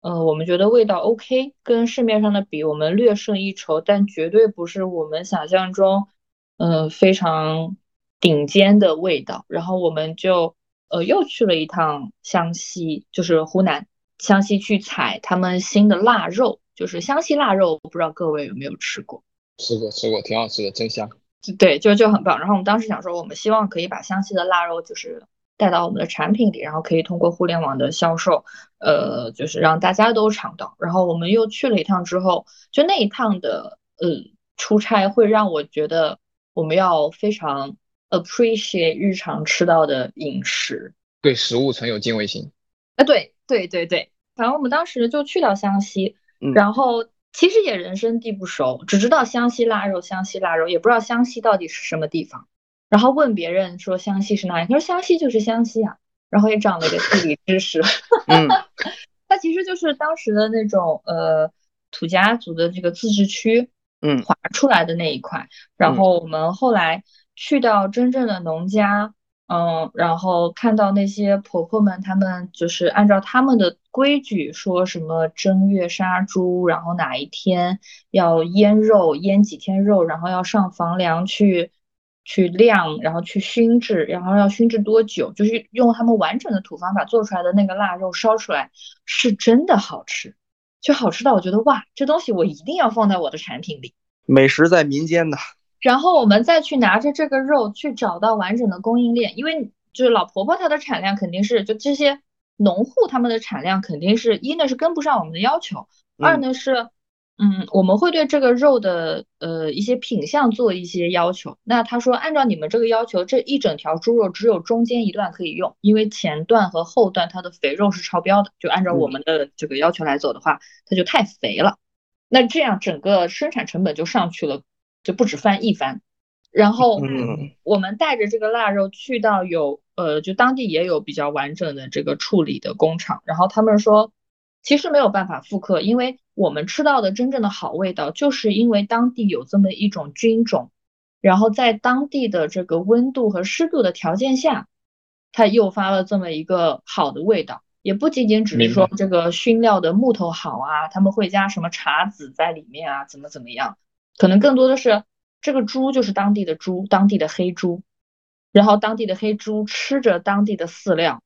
呃，我们觉得味道 OK，跟市面上的比，我们略胜一筹，但绝对不是我们想象中。嗯，非常顶尖的味道。然后我们就呃又去了一趟湘西，就是湖南湘西去采他们新的腊肉，就是湘西腊肉。不知道各位有没有吃过？吃过，吃过，挺好吃的，真香。对，就就很棒。然后我们当时想说，我们希望可以把湘西的腊肉就是带到我们的产品里，然后可以通过互联网的销售，呃，就是让大家都尝到。然后我们又去了一趟之后，就那一趟的呃出差会让我觉得。我们要非常 appreciate 日常吃到的饮食，对食物存有敬畏心。啊，对对对对，反正我们当时就去到湘西，然后其实也人生地不熟，只知道湘西腊肉，湘西腊肉，也不知道湘西到底是什么地方。然后问别人说湘西是哪里，他说湘西就是湘西啊，然后也长了一个地理知识。嗯，它其实就是当时的那种呃土家族的这个自治区。嗯，划出来的那一块，然后我们后来去到真正的农家，嗯，然后看到那些婆婆们，她们就是按照他们的规矩，说什么正月杀猪，然后哪一天要腌肉，腌几天肉，然后要上房梁去去晾，然后去熏制，然后要熏制多久，就是用他们完整的土方法做出来的那个腊肉烧出来，是真的好吃。就好吃到我觉得哇，这东西我一定要放在我的产品里。美食在民间的。然后我们再去拿着这个肉去找到完整的供应链，因为就是老婆婆她的产量肯定是就这些农户他们的产量肯定是一呢是跟不上我们的要求，二呢是。嗯，我们会对这个肉的呃一些品相做一些要求。那他说，按照你们这个要求，这一整条猪肉只有中间一段可以用，因为前段和后段它的肥肉是超标的。就按照我们的这个要求来走的话，它就太肥了。那这样整个生产成本就上去了，就不止翻一番。然后我们带着这个腊肉去到有呃就当地也有比较完整的这个处理的工厂，然后他们说。其实没有办法复刻，因为我们吃到的真正的好味道，就是因为当地有这么一种菌种，然后在当地的这个温度和湿度的条件下，它诱发了这么一个好的味道。也不仅仅只是说这个熏料的木头好啊，他们会加什么茶籽在里面啊，怎么怎么样，可能更多的是这个猪就是当地的猪，当地的黑猪，然后当地的黑猪吃着当地的饲料，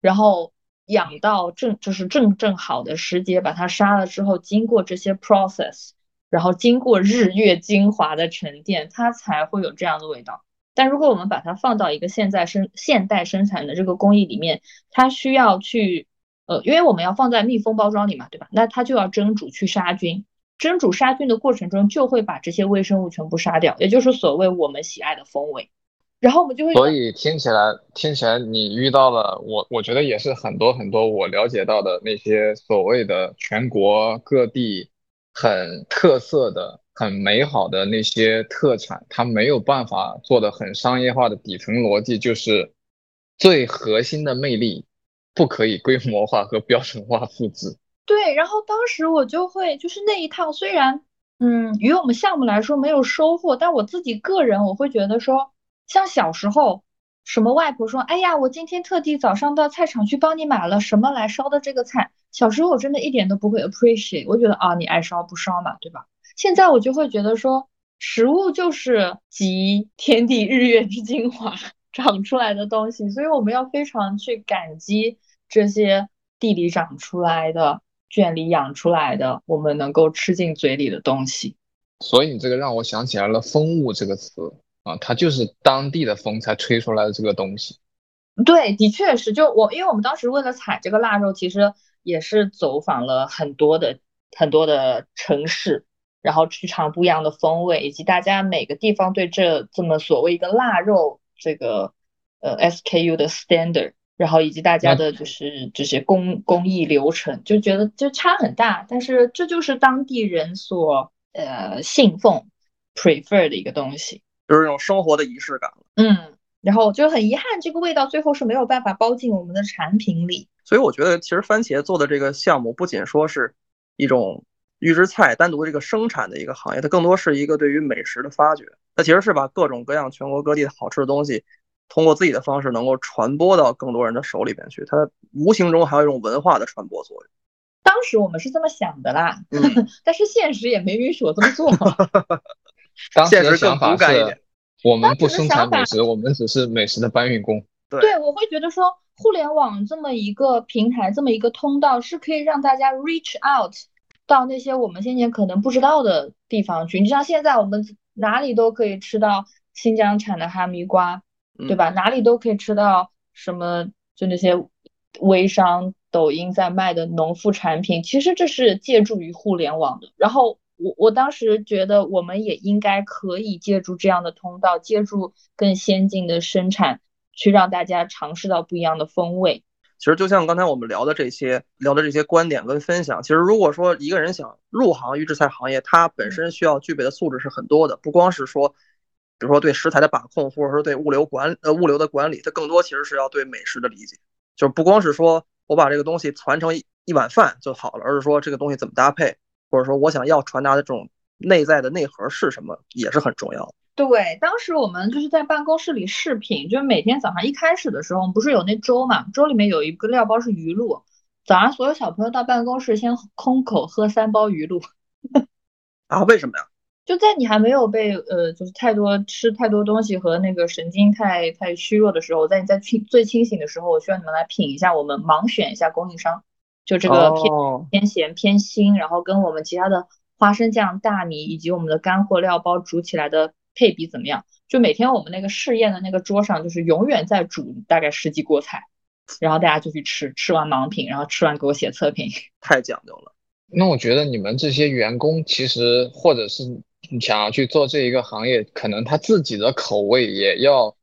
然后。养到正就是正正好的时节，把它杀了之后，经过这些 process，然后经过日月精华的沉淀，它才会有这样的味道。但如果我们把它放到一个现在生现代生产的这个工艺里面，它需要去呃，因为我们要放在密封包装里嘛，对吧？那它就要蒸煮去杀菌，蒸煮杀菌的过程中就会把这些微生物全部杀掉，也就是所谓我们喜爱的风味。然后我们就会，所以听起来听起来你遇到了我，我觉得也是很多很多我了解到的那些所谓的全国各地很特色的、很美好的那些特产，它没有办法做的很商业化的底层逻辑，就是最核心的魅力不可以规模化和标准化复制。对，然后当时我就会就是那一趟，虽然嗯，与我们项目来说没有收获，但我自己个人我会觉得说。像小时候，什么外婆说：“哎呀，我今天特地早上到菜场去帮你买了什么来烧的这个菜。”小时候我真的一点都不会 appreciate，我觉得啊，你爱烧不烧嘛，对吧？现在我就会觉得说，食物就是集天地日月之精华长出来的东西，所以我们要非常去感激这些地里长出来的、圈里养出来的，我们能够吃进嘴里的东西。所以你这个让我想起来了“风物”这个词。啊，它就是当地的风才吹出来的这个东西。对，的确是。就我，因为我们当时为了采这个腊肉，其实也是走访了很多的很多的城市，然后去尝不一样的风味，以及大家每个地方对这这么所谓一个腊肉这个呃 SKU 的 standard，然后以及大家的就是这些工工艺流程，就觉得就差很大。但是这就是当地人所呃信奉 prefer 的一个东西。就是那种生活的仪式感了嗯，然后就很遗憾，这个味道最后是没有办法包进我们的产品里。所以我觉得，其实番茄做的这个项目，不仅说是一种预制菜单独的这个生产的一个行业，它更多是一个对于美食的发掘。它其实是把各种各样全国各地的好吃的东西，通过自己的方式能够传播到更多人的手里边去。它无形中还有一种文化的传播作用。当时我们是这么想的啦，但是现实也没允许我这么做。当时的想法是，我们不生产美食，我们只是美食的搬运工。对，我会觉得说，互联网这么一个平台，这么一个通道，是可以让大家 reach out 到那些我们先前可能不知道的地方去。你像现在我们哪里都可以吃到新疆产的哈密瓜，对吧？哪里都可以吃到什么，就那些微商、抖音在卖的农副产品。其实这是借助于互联网的。然后。我我当时觉得，我们也应该可以借助这样的通道，借助更先进的生产，去让大家尝试到不一样的风味。其实就像刚才我们聊的这些，聊的这些观点跟分享，其实如果说一个人想入行预制菜行业，他本身需要具备的素质是很多的，不光是说，比如说对食材的把控，或者说对物流管呃物流的管理，它更多其实是要对美食的理解，就是不光是说我把这个东西传成一一碗饭就好了，而是说这个东西怎么搭配。或者说，我想要传达的这种内在的内核是什么，也是很重要的。对，当时我们就是在办公室里视频，就是每天早上一开始的时候，我们不是有那粥嘛？粥里面有一个料包是鱼露，早上所有小朋友到办公室先空口喝三包鱼露。啊？为什么呀？就在你还没有被呃，就是太多吃太多东西和那个神经太太虚弱的时候，在你在清最清醒的时候，我需要你们来品一下，我们盲选一下供应商。就这个偏偏咸偏腥，然后跟我们其他的花生酱、大米以及我们的干货料包煮起来的配比怎么样？就每天我们那个试验的那个桌上，就是永远在煮大概十几锅菜，然后大家就去吃，吃完盲品，然后吃完给我写测评，太讲究了。那我觉得你们这些员工其实或者是你想要去做这一个行业，可能他自己的口味也要。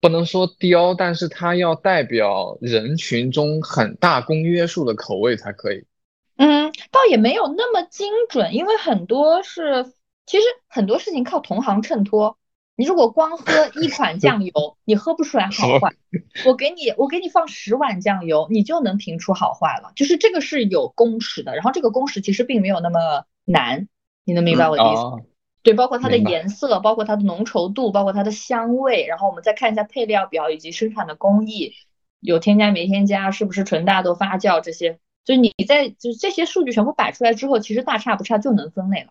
不能说刁，但是它要代表人群中很大公约数的口味才可以。嗯，倒也没有那么精准，因为很多是，其实很多事情靠同行衬托。你如果光喝一 款酱油，你喝不出来好坏。我给你，我给你放十碗酱油，你就能评出好坏了。就是这个是有公式的，然后这个公式其实并没有那么难，你能明白我的意思？对，包括它的颜色，包括它的浓稠度，包括它的香味，然后我们再看一下配料表以及生产的工艺，有添加没添加，是不是纯大豆发酵这些，就是你在就是这些数据全部摆出来之后，其实大差不差就能分类了。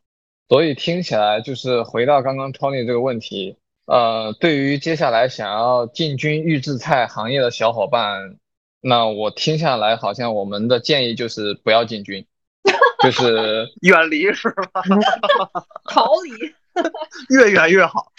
所以听起来就是回到刚刚 Tony 这个问题，呃，对于接下来想要进军预制菜行业的小伙伴，那我听下来，好像我们的建议就是不要进军，就是 远离是吧？逃离，越远越好。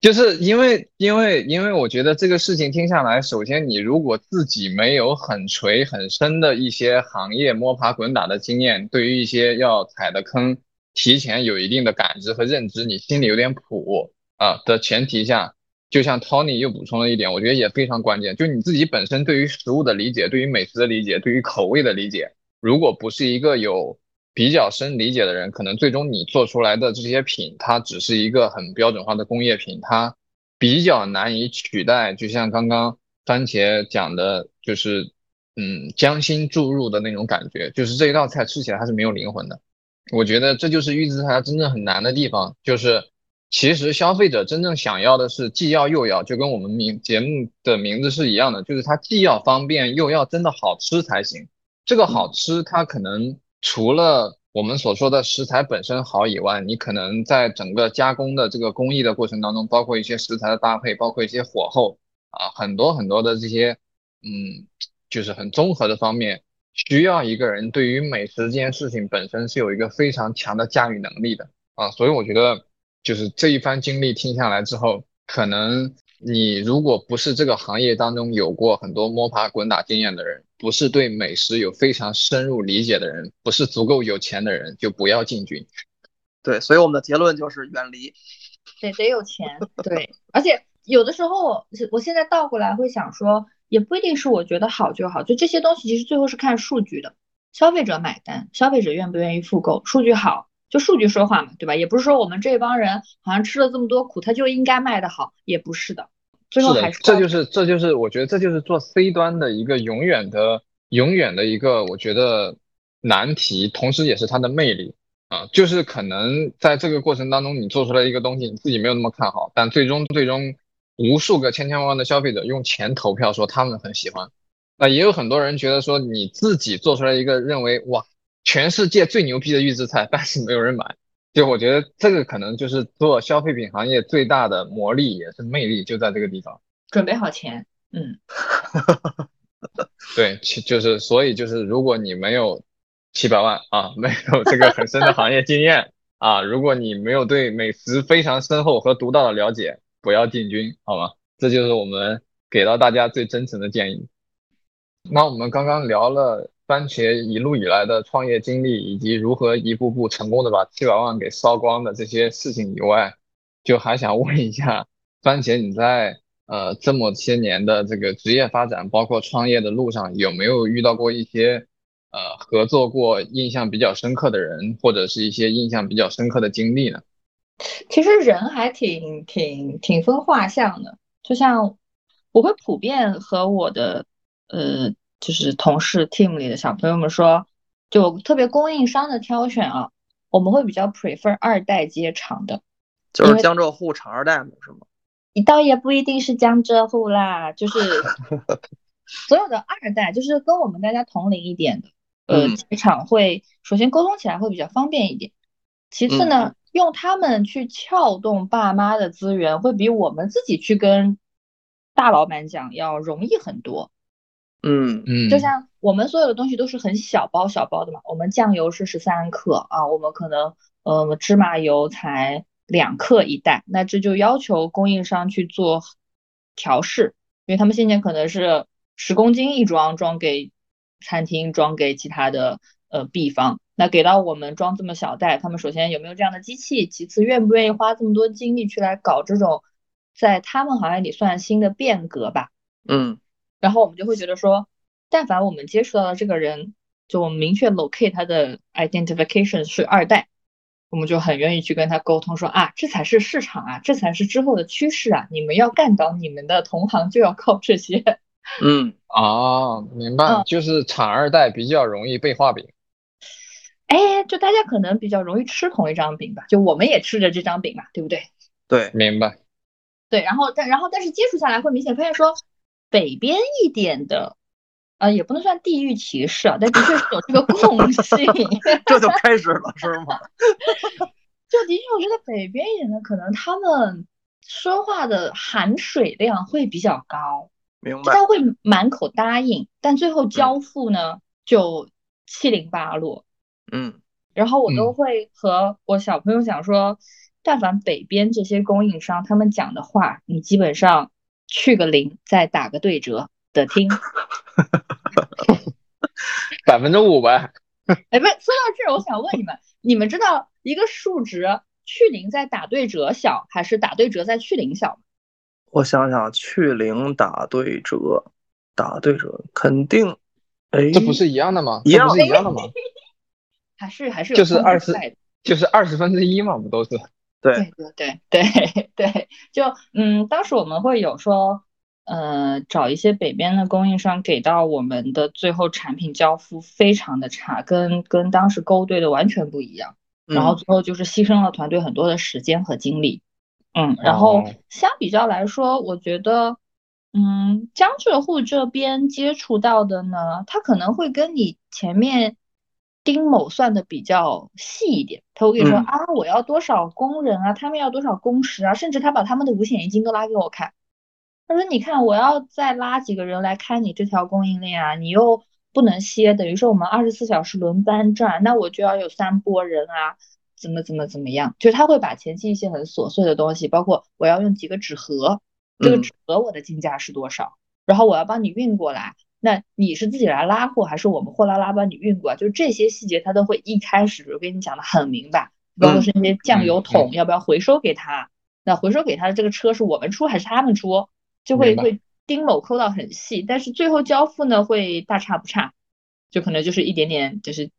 就是因为因为因为我觉得这个事情听下来，首先你如果自己没有很垂很深的一些行业摸爬滚打的经验，对于一些要踩的坑，提前有一定的感知和认知，你心里有点谱啊的前提下，就像 Tony 又补充了一点，我觉得也非常关键，就你自己本身对于食物的理解，对于美食的理解，对于口味的理解，如果不是一个有比较深理解的人，可能最终你做出来的这些品，它只是一个很标准化的工业品，它比较难以取代。就像刚刚番茄讲的，就是嗯，将心注入的那种感觉，就是这一道菜吃起来它是没有灵魂的。我觉得这就是预制菜真正很难的地方，就是其实消费者真正想要的是既要又要，就跟我们名节目的名字是一样的，就是它既要方便又要真的好吃才行。这个好吃，它可能。除了我们所说的食材本身好以外，你可能在整个加工的这个工艺的过程当中，包括一些食材的搭配，包括一些火候啊，很多很多的这些，嗯，就是很综合的方面，需要一个人对于美食这件事情本身是有一个非常强的驾驭能力的啊。所以我觉得，就是这一番经历听下来之后，可能你如果不是这个行业当中有过很多摸爬滚打经验的人。不是对美食有非常深入理解的人，不是足够有钱的人，就不要进军。对，所以我们的结论就是远离。得得有钱。对，而且有的时候，我现在倒过来会想说，也不一定是我觉得好就好，就这些东西其实最后是看数据的，消费者买单，消费者愿不愿意复购，数据好就数据说话嘛，对吧？也不是说我们这帮人好像吃了这么多苦，他就应该卖的好，也不是的。最后还是这就是这就是我觉得这就是做 C 端的一个永远的永远的一个我觉得难题，同时也是它的魅力啊，就是可能在这个过程当中你做出来一个东西，你自己没有那么看好，但最终最终无数个千千万万的消费者用钱投票说他们很喜欢，那也有很多人觉得说你自己做出来一个认为哇全世界最牛逼的预制菜，但是没有人买。就我觉得这个可能就是做消费品行业最大的魔力，也是魅力，就在这个地方。准备好钱，嗯，对，其就是所以就是如果你没有七百万啊，没有这个很深的行业经验 啊，如果你没有对美食非常深厚和独到的了解，不要进军，好吗？这就是我们给到大家最真诚的建议。那我们刚刚聊了。番茄一路以来的创业经历，以及如何一步步成功的把七百万给烧光的这些事情以外，就还想问一下，番茄你在呃这么些年的这个职业发展，包括创业的路上，有没有遇到过一些呃合作过印象比较深刻的人，或者是一些印象比较深刻的经历呢？其实人还挺挺挺分画像的，就像我会普遍和我的呃。就是同事 team 里的小朋友们说，就特别供应商的挑选啊，我们会比较 prefer 二代接厂的，就是江浙沪厂二代嘛，是吗？你倒也不一定是江浙沪啦，就是 所有的二代，就是跟我们大家同龄一点的，呃，接厂会首先沟通起来会比较方便一点，其次呢，用他们去撬动爸妈的资源，会比我们自己去跟大老板讲要容易很多。嗯嗯，就像我们所有的东西都是很小包小包的嘛，我们酱油是十三克啊，我们可能呃芝麻油才两克一袋，那这就要求供应商去做调试，因为他们现在可能是十公斤一装，装给餐厅，装给其他的呃 B 方，那给到我们装这么小袋，他们首先有没有这样的机器，其次愿不愿意花这么多精力去来搞这种在他们行业里算新的变革吧？嗯。然后我们就会觉得说，但凡我们接触到的这个人，就我们明确 locate 他的 identification 是二代，我们就很愿意去跟他沟通说啊，这才是市场啊，这才是之后的趋势啊，你们要干倒你们的同行就要靠这些。嗯，哦，明白，就是产二代比较容易被画饼。哎，就大家可能比较容易吃同一张饼吧，就我们也吃着这张饼嘛，对不对？对，明白。对，然后但然后但是接触下来会明显发现说。北边一点的，呃，也不能算地域歧视啊，但的确是有这个共性。这就开始了，是吗？就的确，我觉得北边一点的，可能他们说话的含水量会比较高。明白。他会满口答应，但最后交付呢就七零八落。嗯，然后我都会和我小朋友讲说，但凡北边这些供应商他们讲的话，你基本上去个零，再打个对折的听。百分之五呗。哎，不，说到这儿，我想问你们，你们知道一个数值去零再打对折小，还是打对折再去零小吗？我想想，去零打对折，打对折肯定，哎，这不是一样的吗？一样不是一样的吗？还是还是就是二十，就是二十分之一嘛，不都是？对对对对对对，就嗯，当时我们会有说。呃，找一些北边的供应商给到我们的最后产品交付非常的差，跟跟当时勾兑的完全不一样。然后最后就是牺牲了团队很多的时间和精力。嗯，然后相比较来说，我觉得，嗯，江浙沪这边接触到的呢，他可能会跟你前面丁某算的比较细一点。他会跟你说啊，我要多少工人啊，他们要多少工时啊，甚至他把他们的五险一金都拉给我看。他说：“你看，我要再拉几个人来看你这条供应链啊，你又不能歇，等于说我们二十四小时轮班转，那我就要有三波人啊，怎么怎么怎么样？就是他会把前期一些很琐碎的东西，包括我要用几个纸盒，这个纸盒我的进价是多少，然后我要帮你运过来，那你是自己来拉货，还是我们货拉拉帮你运过来？就是这些细节他都会一开始就跟你讲的很明白，包括是那些酱油桶要不要回收给他，那回收给他的这个车是我们出还是他们出？”就会会丁某抠到很细，但是最后交付呢会大差不差，就可能就是一点点就是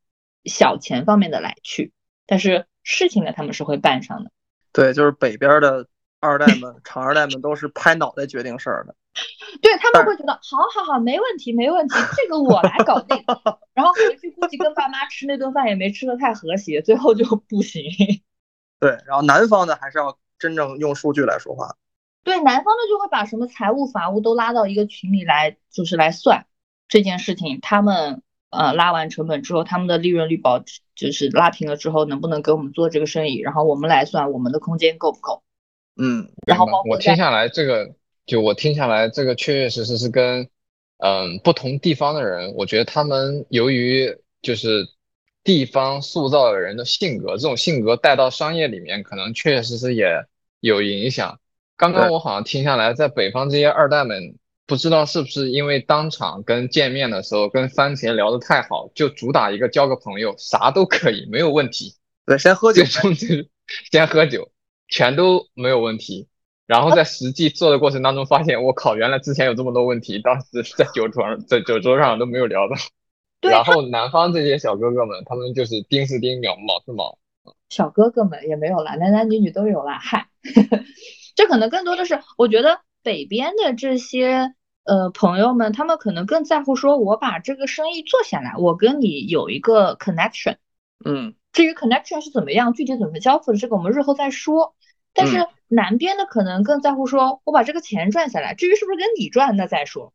小钱方面的来去，但是事情呢他们是会办上的。对，就是北边的二代们、厂二代们都是拍脑袋决定事儿的。对他们会觉得好好好，没问题没问题，这个我来搞定。然后回去估计跟爸妈吃那顿饭也没吃的太和谐，最后就不行。对，然后南方的还是要真正用数据来说话。对南方的就会把什么财务法务都拉到一个群里来，就是来算这件事情。他们呃拉完成本之后，他们的利润率保就是拉平了之后，能不能给我们做这个生意？然后我们来算我们的空间够不够？嗯，然后包括我听下来这个，就我听下来这个确确实实是跟嗯不同地方的人，我觉得他们由于就是地方塑造的人的性格，这种性格带到商业里面，可能确确实实也有影响。刚刚我好像听下来，在北方这些二代们，不知道是不是因为当场跟见面的时候跟番茄聊得太好，就主打一个交个朋友，啥都可以，没有问题。对，先喝酒，先喝酒，全都没有问题。然后在 实际做的过程当中，发现我靠，原来之前有这么多问题，当时在酒桌上，在酒桌上都没有聊到。然后南方这些小哥哥们，他们就是丁是丁，卯卯是卯。小哥哥们也没有啦，男男女女都有啦，嗨。这可能更多的是，我觉得北边的这些呃朋友们，他们可能更在乎说，我把这个生意做下来，我跟你有一个 connection。嗯，至于 connection 是怎么样，具体怎么交付的，这个我们日后再说。但是南边的可能更在乎说，我把这个钱赚下来，至于是不是跟你赚，那再说。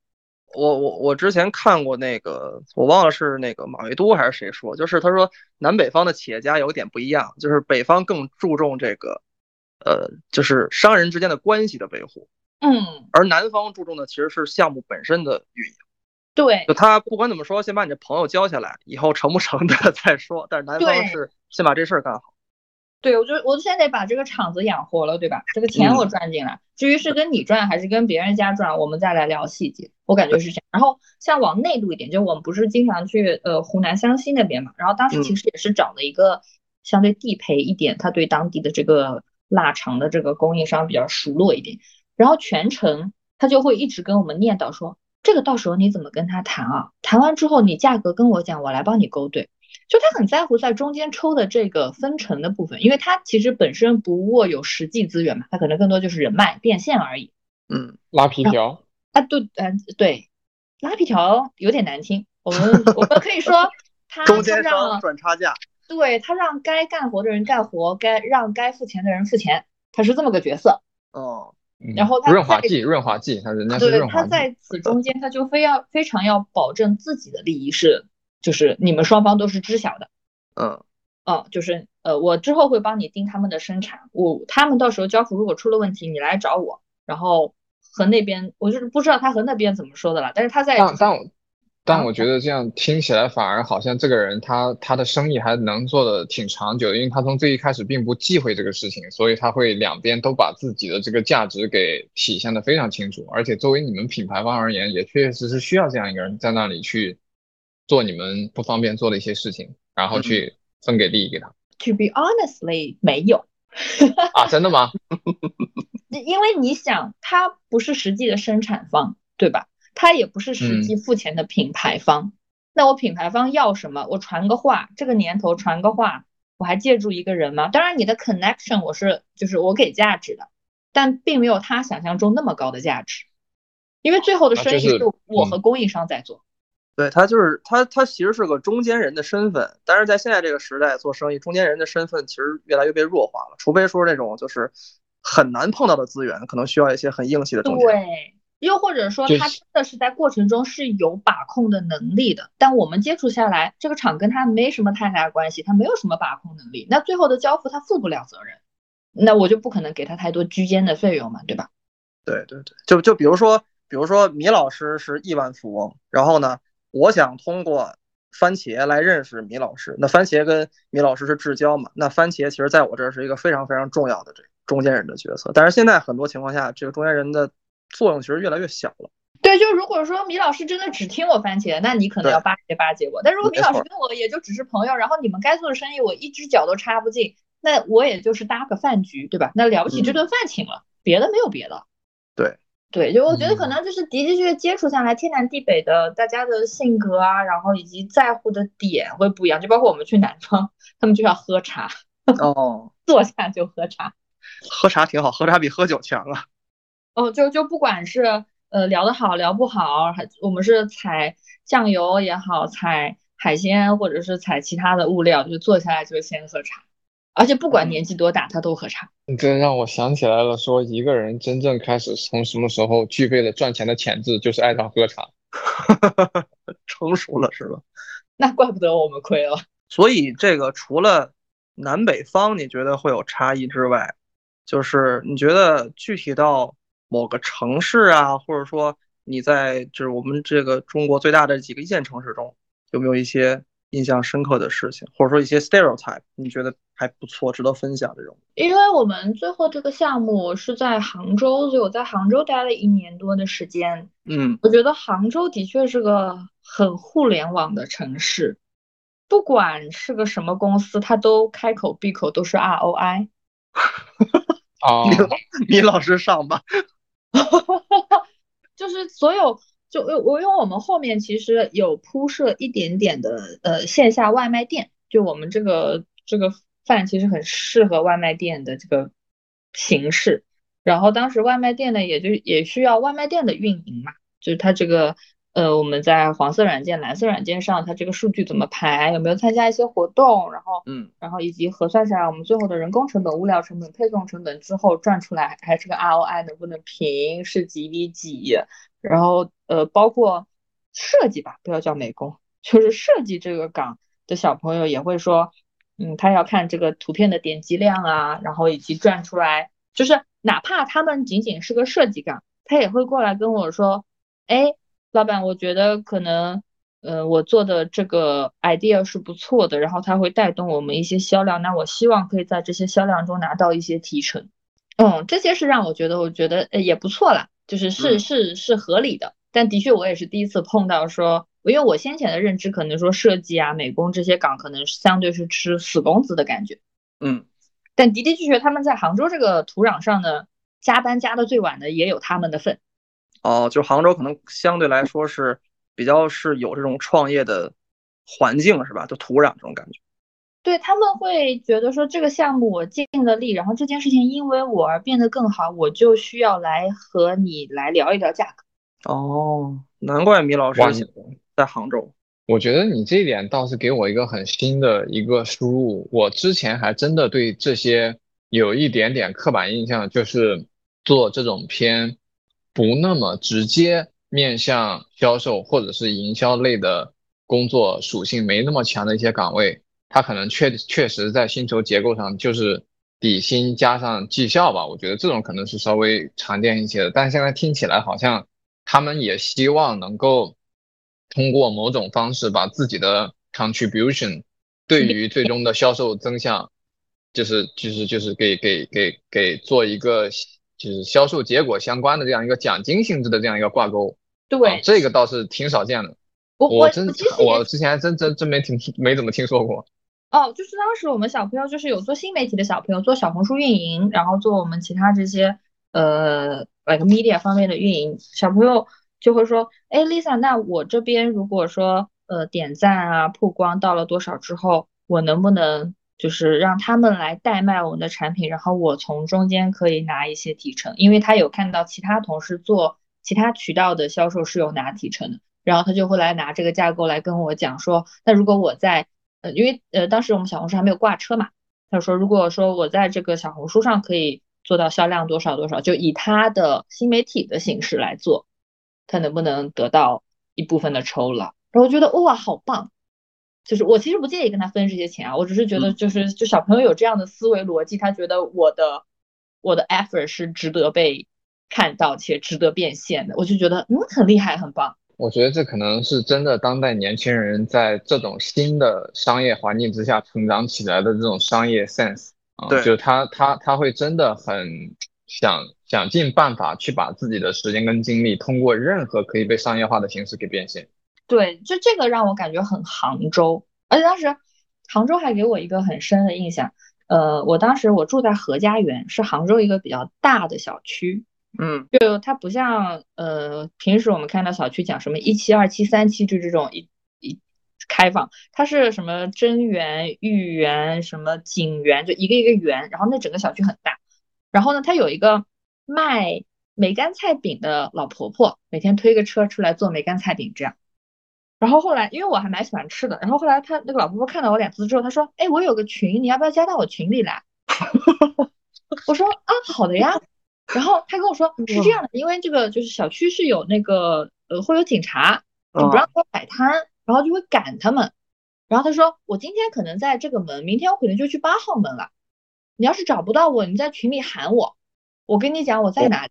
我我我之前看过那个，我忘了是那个马未都还是谁说，就是他说南北方的企业家有点不一样，就是北方更注重这个。呃，就是商人之间的关系的维护，嗯，而南方注重的其实是项目本身的运营，对，就他不管怎么说，先把你这朋友交下来，以后成不成的 再说。但是南方是先把这事儿干好。对，我就我现在得把这个厂子养活了，对吧？这个钱我赚进来，至于是跟你赚还是跟别人家赚，我们再来聊细节。我感觉是这样。然后像往内陆一点，就我们不是经常去呃湖南湘西那边嘛，然后当时其实也是找了一个相对地陪一点，他对当地的这个。腊肠的这个供应商比较熟络一点，然后全程他就会一直跟我们念叨说，这个到时候你怎么跟他谈啊？谈完之后你价格跟我讲，我来帮你勾兑。就他很在乎在中间抽的这个分成的部分，因为他其实本身不握有实际资源嘛，他可能更多就是人脉变现而已。嗯，拉皮条啊，对，嗯，对，拉皮条有点难听，我们我们可以说 他中间商赚差价。对他让该干活的人干活，该让该付钱的人付钱，他是这么个角色。哦，然后他润滑剂，润滑剂，他人家是润滑剂。他在此中间，他就非要非常要保证自己的利益是，就是你们双方都是知晓的。嗯，哦，就是呃，我之后会帮你盯他们的生产，我他们到时候交付如果出了问题，你来找我，然后和那边，我就是不知道他和那边怎么说的了。但是他在，但但我但我觉得这样听起来反而好像这个人他他的生意还能做的挺长久的，因为他从最一开始并不忌讳这个事情，所以他会两边都把自己的这个价值给体现的非常清楚。而且作为你们品牌方而言，也确确实实需要这样一个人在那里去做你们不方便做的一些事情，然后去分给利益给他。To be honestly，没有。啊，真的吗？因为你想，他不是实际的生产方，对吧？他也不是实际付钱的品牌方。那我品牌方要什么？我传个话，这个年头传个话，我还借助一个人吗？当然，你的 connection 我是就是我给价值的，但并没有他想象中那么高的价值。因为最后的生意是我和供应商在做。对他就是他，他其实是个中间人的身份，但是在现在这个时代做生意，中间人的身份其实越来越被弱化了。除非说那种就是很难碰到的资源，可能需要一些很硬气的中间。对，又或者说他真的是在过程中是有把控的能力的，但我们接触下来，这个厂跟他没什么太大关系，他没有什么把控能力，那最后的交付他负不了责任，那我就不可能给他太多居间的费用嘛，对吧？对对对，就就比如说，比如说米老师是亿万富翁，然后呢？我想通过番茄来认识米老师，那番茄跟米老师是至交嘛？那番茄其实在我这儿是一个非常非常重要的这中间人的角色。但是现在很多情况下，这个中间人的作用其实越来越小了。对，就如果说米老师真的只听我番茄，那你可能要巴结巴结我。但如果米老师跟我也就只是朋友，然后你们该做的生意我一只脚都插不进，那我也就是搭个饭局，对吧？那了不起这顿饭请了，别的没有别的。对。对，就我觉得可能就是的的确确接触下来，天南地北的大家的性格啊，然后以及在乎的点会不一样。就包括我们去南方，他们就要喝茶，哦，坐下就喝茶，喝茶挺好，喝茶比喝酒强啊。哦，就就不管是呃聊得好聊不好，还我们是采酱油也好，采海鲜或者是采其他的物料，就坐下来就先喝茶。而且不管年纪多大，他都喝茶。这让我想起来了，说一个人真正开始从什么时候具备了赚钱的潜质，就是爱上喝茶，成熟了是吧？那怪不得我们亏了。所以这个除了南北方，你觉得会有差异之外，就是你觉得具体到某个城市啊，或者说你在就是我们这个中国最大的几个一线城市中，有没有一些？印象深刻的事情，或者说一些 stereotype，你觉得还不错，值得分享这种。因为我们最后这个项目是在杭州，所以我在杭州待了一年多的时间。嗯，我觉得杭州的确是个很互联网的城市，不管是个什么公司，它都开口闭口都是 ROI。哦，你老师上吧。就是所有。就我因为我们后面其实有铺设一点点的呃线下外卖店，就我们这个这个饭其实很适合外卖店的这个形式。然后当时外卖店呢，也就也需要外卖店的运营嘛，就是它这个呃我们在黄色软件、蓝色软件上，它这个数据怎么排，有没有参加一些活动，然后嗯，然后以及核算下来我们最后的人工成本、物料成本、配送成本之后赚出来还是个 ROI 能不能平，是几比几？然后，呃，包括设计吧，不要叫美工，就是设计这个岗的小朋友也会说，嗯，他要看这个图片的点击量啊，然后以及赚出来，就是哪怕他们仅仅是个设计岗，他也会过来跟我说，哎，老板，我觉得可能，呃，我做的这个 idea 是不错的，然后他会带动我们一些销量，那我希望可以在这些销量中拿到一些提成，嗯，这些是让我觉得，我觉得呃也不错啦。就是是是是合理的，但的确我也是第一次碰到说，因为我先前的认知可能说设计啊、美工这些岗可能相对是吃死工资的感觉，嗯，但的的确确他们在杭州这个土壤上呢，加班加的最晚的也有他们的份。哦，就杭州可能相对来说是比较是有这种创业的环境是吧？就土壤这种感觉。对他们会觉得说这个项目我尽了力，然后这件事情因为我而变得更好，我就需要来和你来聊一聊价格。哦，难怪米老师在杭州。我觉得你这一点倒是给我一个很新的一个输入。我之前还真的对这些有一点点刻板印象，就是做这种偏不那么直接面向销售或者是营销类的工作属性没那么强的一些岗位。它可能确确实在薪酬结构上就是底薪加上绩效吧，我觉得这种可能是稍微常见一些的。但是现在听起来好像他们也希望能够通过某种方式把自己的 contribution 对于最终的销售增项，就是就是就是给给给给做一个就是销售结果相关的这样一个奖金性质的这样一个挂钩。对，这个倒是挺少见的。我我真我之前还真真真没听没怎么听说过。哦，就是当时我们小朋友就是有做新媒体的小朋友做小红书运营，然后做我们其他这些呃，like media 方面的运营，小朋友就会说，哎，Lisa，那我这边如果说呃点赞啊曝光到了多少之后，我能不能就是让他们来代卖我们的产品，然后我从中间可以拿一些提成，因为他有看到其他同事做其他渠道的销售是有拿提成的，然后他就会来拿这个架构来跟我讲说，那如果我在呃，因为呃，当时我们小红书还没有挂车嘛，他说，如果说我在这个小红书上可以做到销量多少多少，就以他的新媒体的形式来做，他能不能得到一部分的抽了？然后觉得哇，好棒！就是我其实不介意跟他分这些钱啊，我只是觉得就是就小朋友有这样的思维逻辑，他觉得我的我的 effort 是值得被看到且值得变现的，我就觉得嗯，很厉害，很棒。我觉得这可能是真的，当代年轻人在这种新的商业环境之下成长起来的这种商业 sense 啊，就是他他他会真的很想想尽办法去把自己的时间跟精力通过任何可以被商业化的形式给变现。对，就这个让我感觉很杭州，而且当时杭州还给我一个很深的印象。呃，我当时我住在何家园，是杭州一个比较大的小区。嗯，就它不像呃平时我们看到小区讲什么一期、二期、三期就这种一一开放，它是什么真园、豫园、什么景园，就一个一个园，然后那整个小区很大。然后呢，它有一个卖梅干菜饼的老婆婆，每天推个车出来做梅干菜饼这样。然后后来，因为我还蛮喜欢吃的，然后后来他那个老婆婆看到我两次之后，她说：“哎，我有个群，你要不要加到我群里来？” 我说：“啊，好的呀。”然后他跟我说是这样的，因为这个就是小区是有那个呃会有警察，就不让他摆摊，然后就会赶他们。然后他说我今天可能在这个门，明天我可能就去八号门了。你要是找不到我，你在群里喊我，我跟你讲我在哪里。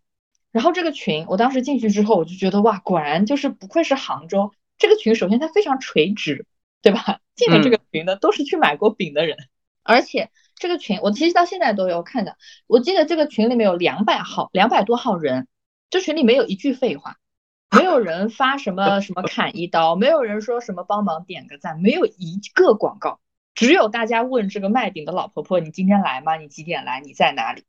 然后这个群我当时进去之后，我就觉得哇，果然就是不愧是杭州这个群。首先它非常垂直，对吧？进了这个群的都是去买过饼的人，而且。这个群我其实到现在都有看的，我记得这个群里面有两百号，两百多号人，这群里没有一句废话，没有人发什么什么砍一刀，没有人说什么帮忙点个赞，没有一个广告，只有大家问这个卖饼的老婆婆，你今天来吗？你几点来？你在哪里？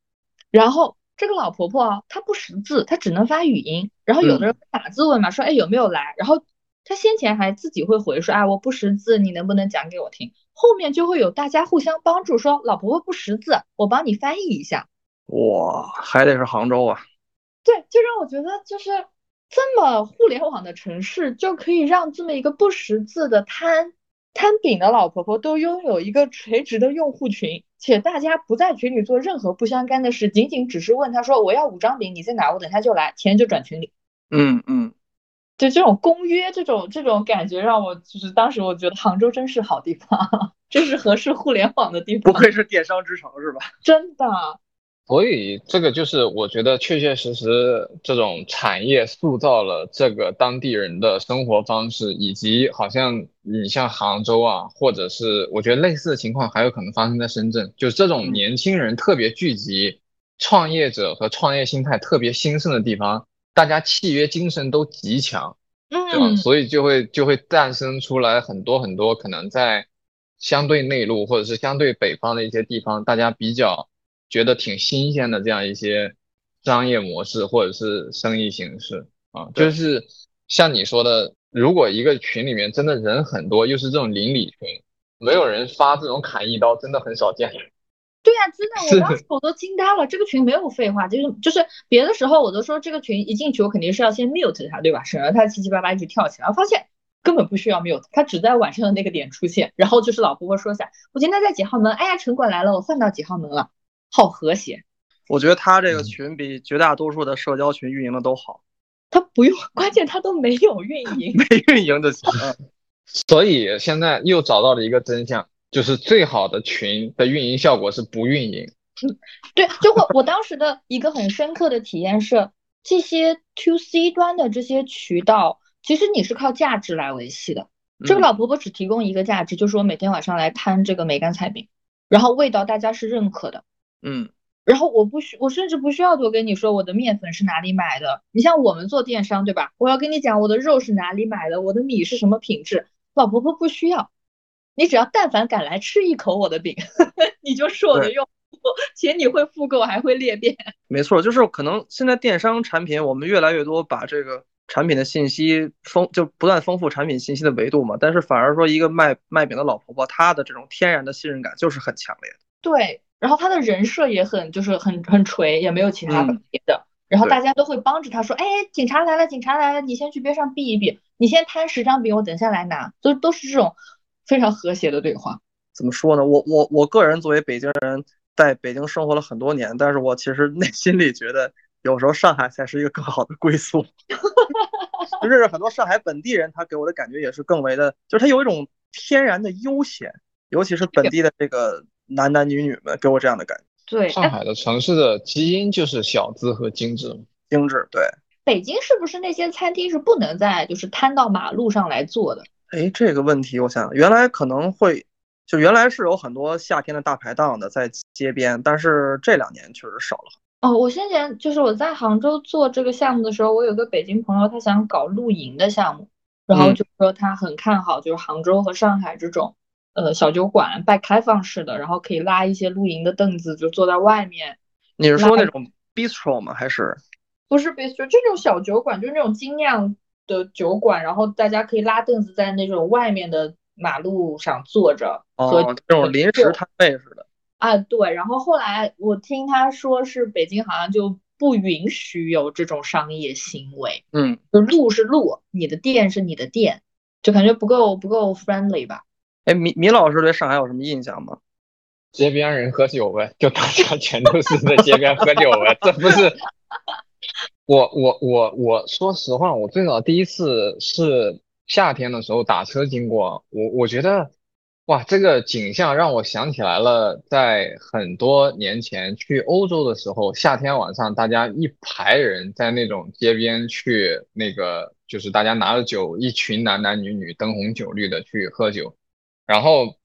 然后这个老婆婆她不识字，她只能发语音，然后有的人打字问嘛，说哎有没有来？然后她先前还自己会回说，哎我不识字，你能不能讲给我听？后面就会有大家互相帮助，说老婆婆不识字，我帮你翻译一下。哇，还得是杭州啊！对，就让我觉得就是这么互联网的城市，就可以让这么一个不识字的摊摊饼的老婆婆都拥有一个垂直的用户群，且大家不在群里做任何不相干的事，仅仅只是问他说我要五张饼，你在哪？我等下就来，钱就转群里。嗯嗯。就这种公约，这种这种感觉让我就是当时我觉得杭州真是好地方，真是合适互联网的地方。不愧是电商之城，是吧？真的。所以这个就是我觉得确确实实这种产业塑造了这个当地人的生活方式，以及好像你像杭州啊，或者是我觉得类似的情况还有可能发生在深圳，就是这种年轻人特别聚集、创业者和创业心态特别兴盛的地方。大家契约精神都极强，嗯，对吧？所以就会就会诞生出来很多很多可能在相对内陆或者是相对北方的一些地方，大家比较觉得挺新鲜的这样一些商业模式或者是生意形式啊，就是像你说的，如果一个群里面真的人很多，又是这种邻里群，没有人发这种砍一刀，真的很少见。对呀，真的，我当时我都惊呆了。这个群没有废话，就是就是别的时候我都说这个群一进去我肯定是要先 mute 他，对吧？省得他七七八八一直跳起来。发现根本不需要 mute，他只在晚上的那个点出现，然后就是老婆婆说一下，我今天在几号门？哎呀，城管来了，我换到几号门了，好和谐。我觉得他这个群比绝大多数的社交群运营的都好。他不用，关键他都没有运营，没运营的群。所以现在又找到了一个真相。就是最好的群的运营效果是不运营，对，就会我当时的一个很深刻的体验是，这些 to C 端的这些渠道，其实你是靠价值来维系的。这个老婆婆只提供一个价值，就是我每天晚上来摊这个梅干菜饼，然后味道大家是认可的。嗯，然后我不需，我甚至不需要多跟你说我的面粉是哪里买的。你像我们做电商，对吧？我要跟你讲我的肉是哪里买的，我的米是什么品质。老婆婆不需要，你只要但凡敢来吃一口我的饼，你就是我的用户，且你会复购，还会裂变。没错，就是可能现在电商产品，我们越来越多把这个产品的信息丰，就不断丰富产品信息的维度嘛。但是反而说一个卖卖饼的老婆婆，她的这种天然的信任感就是很强烈的。对，然后她的人设也很就是很很锤，也没有其他的别的。然后大家都会帮着她说，哎，警察来了，警察来了，你先去边上避一避，你先摊十张饼，我等下来拿，都都是这种非常和谐的对话。怎么说呢？我我我个人作为北京人，在北京生活了很多年，但是我其实内心里觉得，有时候上海才是一个更好的归宿。就认识很多上海本地人，他给我的感觉也是更为的，就是他有一种天然的悠闲，尤其是本地的这个男男女女们给我这样的感觉。对，上海的城市的基因就是小资和精致。精致，对。北京是不是那些餐厅是不能在就是摊到马路上来做的？哎，这个问题我想原来可能会，就原来是有很多夏天的大排档的在街边，但是这两年确实少了。哦，我先前就是我在杭州做这个项目的时候，我有个北京朋友，他想搞露营的项目，然后就说他很看好就是杭州和上海这种呃小酒馆半开放式的，然后可以拉一些露营的凳子，就坐在外面。你是说那种 bistro 吗？还是不是 bistro？这种小酒馆就是那种精酿的酒馆，然后大家可以拉凳子在那种外面的马路上坐着，哦，这种临时摊位似的。啊，对，然后后来我听他说是北京好像就不允许有这种商业行为，嗯，就路是路，你的店是你的店，就感觉不够不够 friendly 吧？哎，米米老师对上海有什么印象吗？街边人喝酒呗，就大家全都是在街边喝酒呗，这不是？我我我我说实话，我最早第一次是夏天的时候打车经过，我我觉得。哇，这个景象让我想起来了，在很多年前去欧洲的时候，夏天晚上大家一排人在那种街边去那个，就是大家拿着酒，一群男男女女灯红酒绿的去喝酒，然后，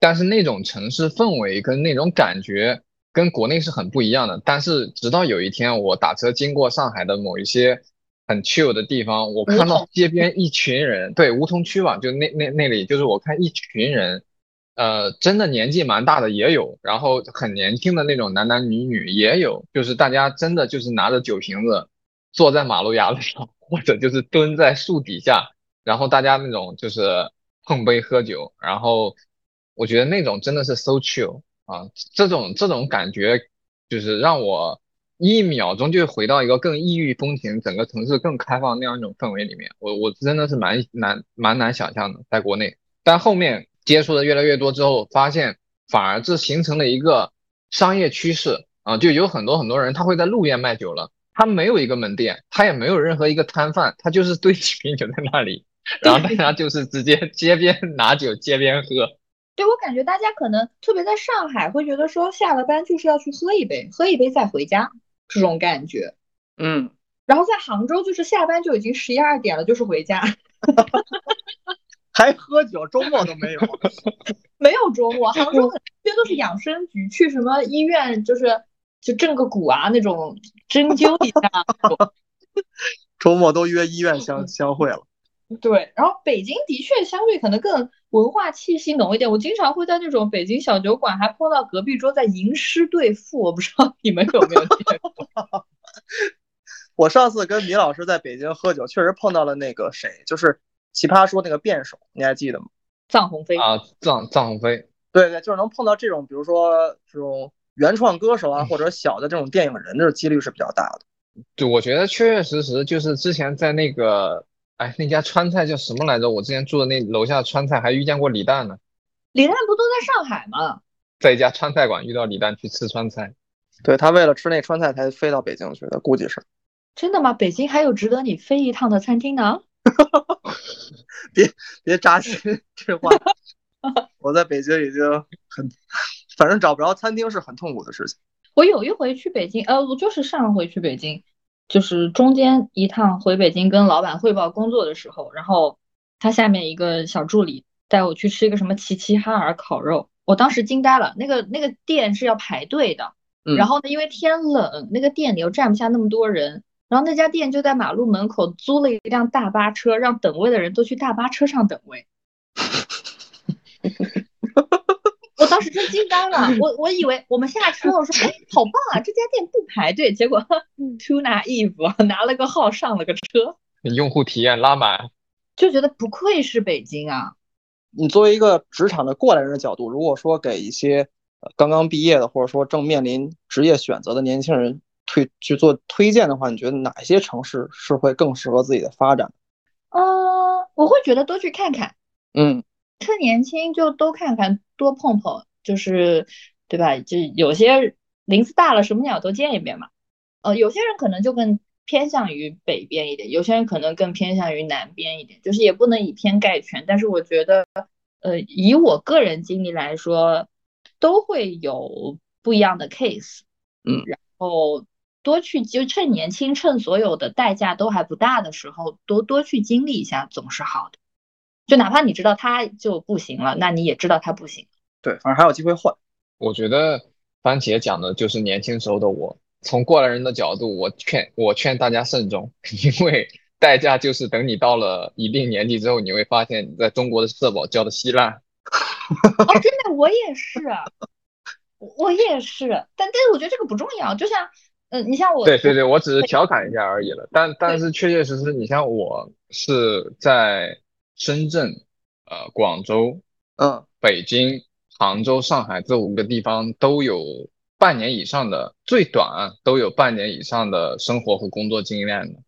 但是那种城市氛围跟那种感觉跟国内是很不一样的。但是直到有一天我打车经过上海的某一些。很 chill 的地方，我看到街边一群人，对梧桐区吧，就那那那里，就是我看一群人，呃，真的年纪蛮大的也有，然后很年轻的那种男男女女也有，就是大家真的就是拿着酒瓶子坐在马路牙子上，或者就是蹲在树底下，然后大家那种就是碰杯喝酒，然后我觉得那种真的是 so chill 啊，这种这种感觉就是让我。一秒钟就回到一个更异域风情、整个城市更开放那样一种氛围里面，我我真的是蛮难蛮难想象的，在国内。但后面接触的越来越多之后，发现反而这形成了一个商业趋势啊，就有很多很多人他会在路边卖酒了，他没有一个门店，他也没有任何一个摊贩，他就是堆几瓶酒在那里，然后大家就是直接 街边拿酒街边喝。对我感觉大家可能特别在上海会觉得说下了班就是要去喝一杯，喝一杯再回家。这种感觉，嗯，然后在杭州就是下班就已经十一二点了，就是回家，还喝酒，周末都没有，没有周末，杭州很这都是养生局，去什么医院就是就正个骨啊那种针灸一下，周末都约医院相相会了。对，然后北京的确相对可能更文化气息浓一点。我经常会在那种北京小酒馆还碰到隔壁桌在吟诗对赋，我不知道 你们有没有见过。我上次跟米老师在北京喝酒，确实碰到了那个谁，就是奇葩说那个辩手，你还记得吗？臧鸿飞啊，臧臧鸿飞。对对，就是能碰到这种，比如说这种原创歌手啊，或者小的这种电影人，这几率是比较大的。对，我觉得确确实实就是之前在那个。哎，那家川菜叫什么来着？我之前住的那楼下川菜还遇见过李诞呢。李诞不都在上海吗？在一家川菜馆遇到李诞去吃川菜。对他为了吃那川菜才飞到北京去的，估计是。真的吗？北京还有值得你飞一趟的餐厅呢？别别扎心这话。我在北京已经很反正找不着餐厅是很痛苦的事情。我有一回去北京，呃，我就是上回去北京，就是中间一趟回北京跟老板汇报工作的时候，然后他下面一个小助理带我去吃一个什么齐齐哈尔烤肉，我当时惊呆了。那个那个店是要排队的，然后呢，因为天冷，那个店里又站不下那么多人，然后那家店就在马路门口租了一辆大巴车，让等位的人都去大巴车上等位。我当时真惊呆了，我我以为我们下车，我说哎，好棒啊，这家店不排队，结果 too naive，拿了个号上了个车，用户体验拉满，就觉得不愧是北京啊。你作为一个职场的过来人的角度，如果说给一些刚刚毕业的或者说正面临职业选择的年轻人推去做推荐的话，你觉得哪些城市是会更适合自己的发展？嗯，我会觉得多去看看，嗯。趁年轻就多看看，多碰碰，就是对吧？就有些林子大了，什么鸟都见一遍嘛。呃，有些人可能就更偏向于北边一点，有些人可能更偏向于南边一点，就是也不能以偏概全。但是我觉得，呃，以我个人经历来说，都会有不一样的 case。嗯，然后多去就趁年轻，趁所有的代价都还不大的时候，多多去经历一下，总是好的。就哪怕你知道他就不行了，那你也知道他不行。对，反正还有机会换。我觉得番茄讲的就是年轻时候的我。从过来人的角度，我劝我劝大家慎重，因为代价就是等你到了一定年纪之后，你会发现你在中国的社保交的稀烂。哦，真的，我也是，我也是。但但是我觉得这个不重要，就像，嗯，你像我。对对对，我只是调侃一下而已了。但但是确确实实，你像我是在。深圳、呃，广州、嗯，北京、杭州、上海这五个地方都有半年以上的，最短都有半年以上的生活和工作经验的，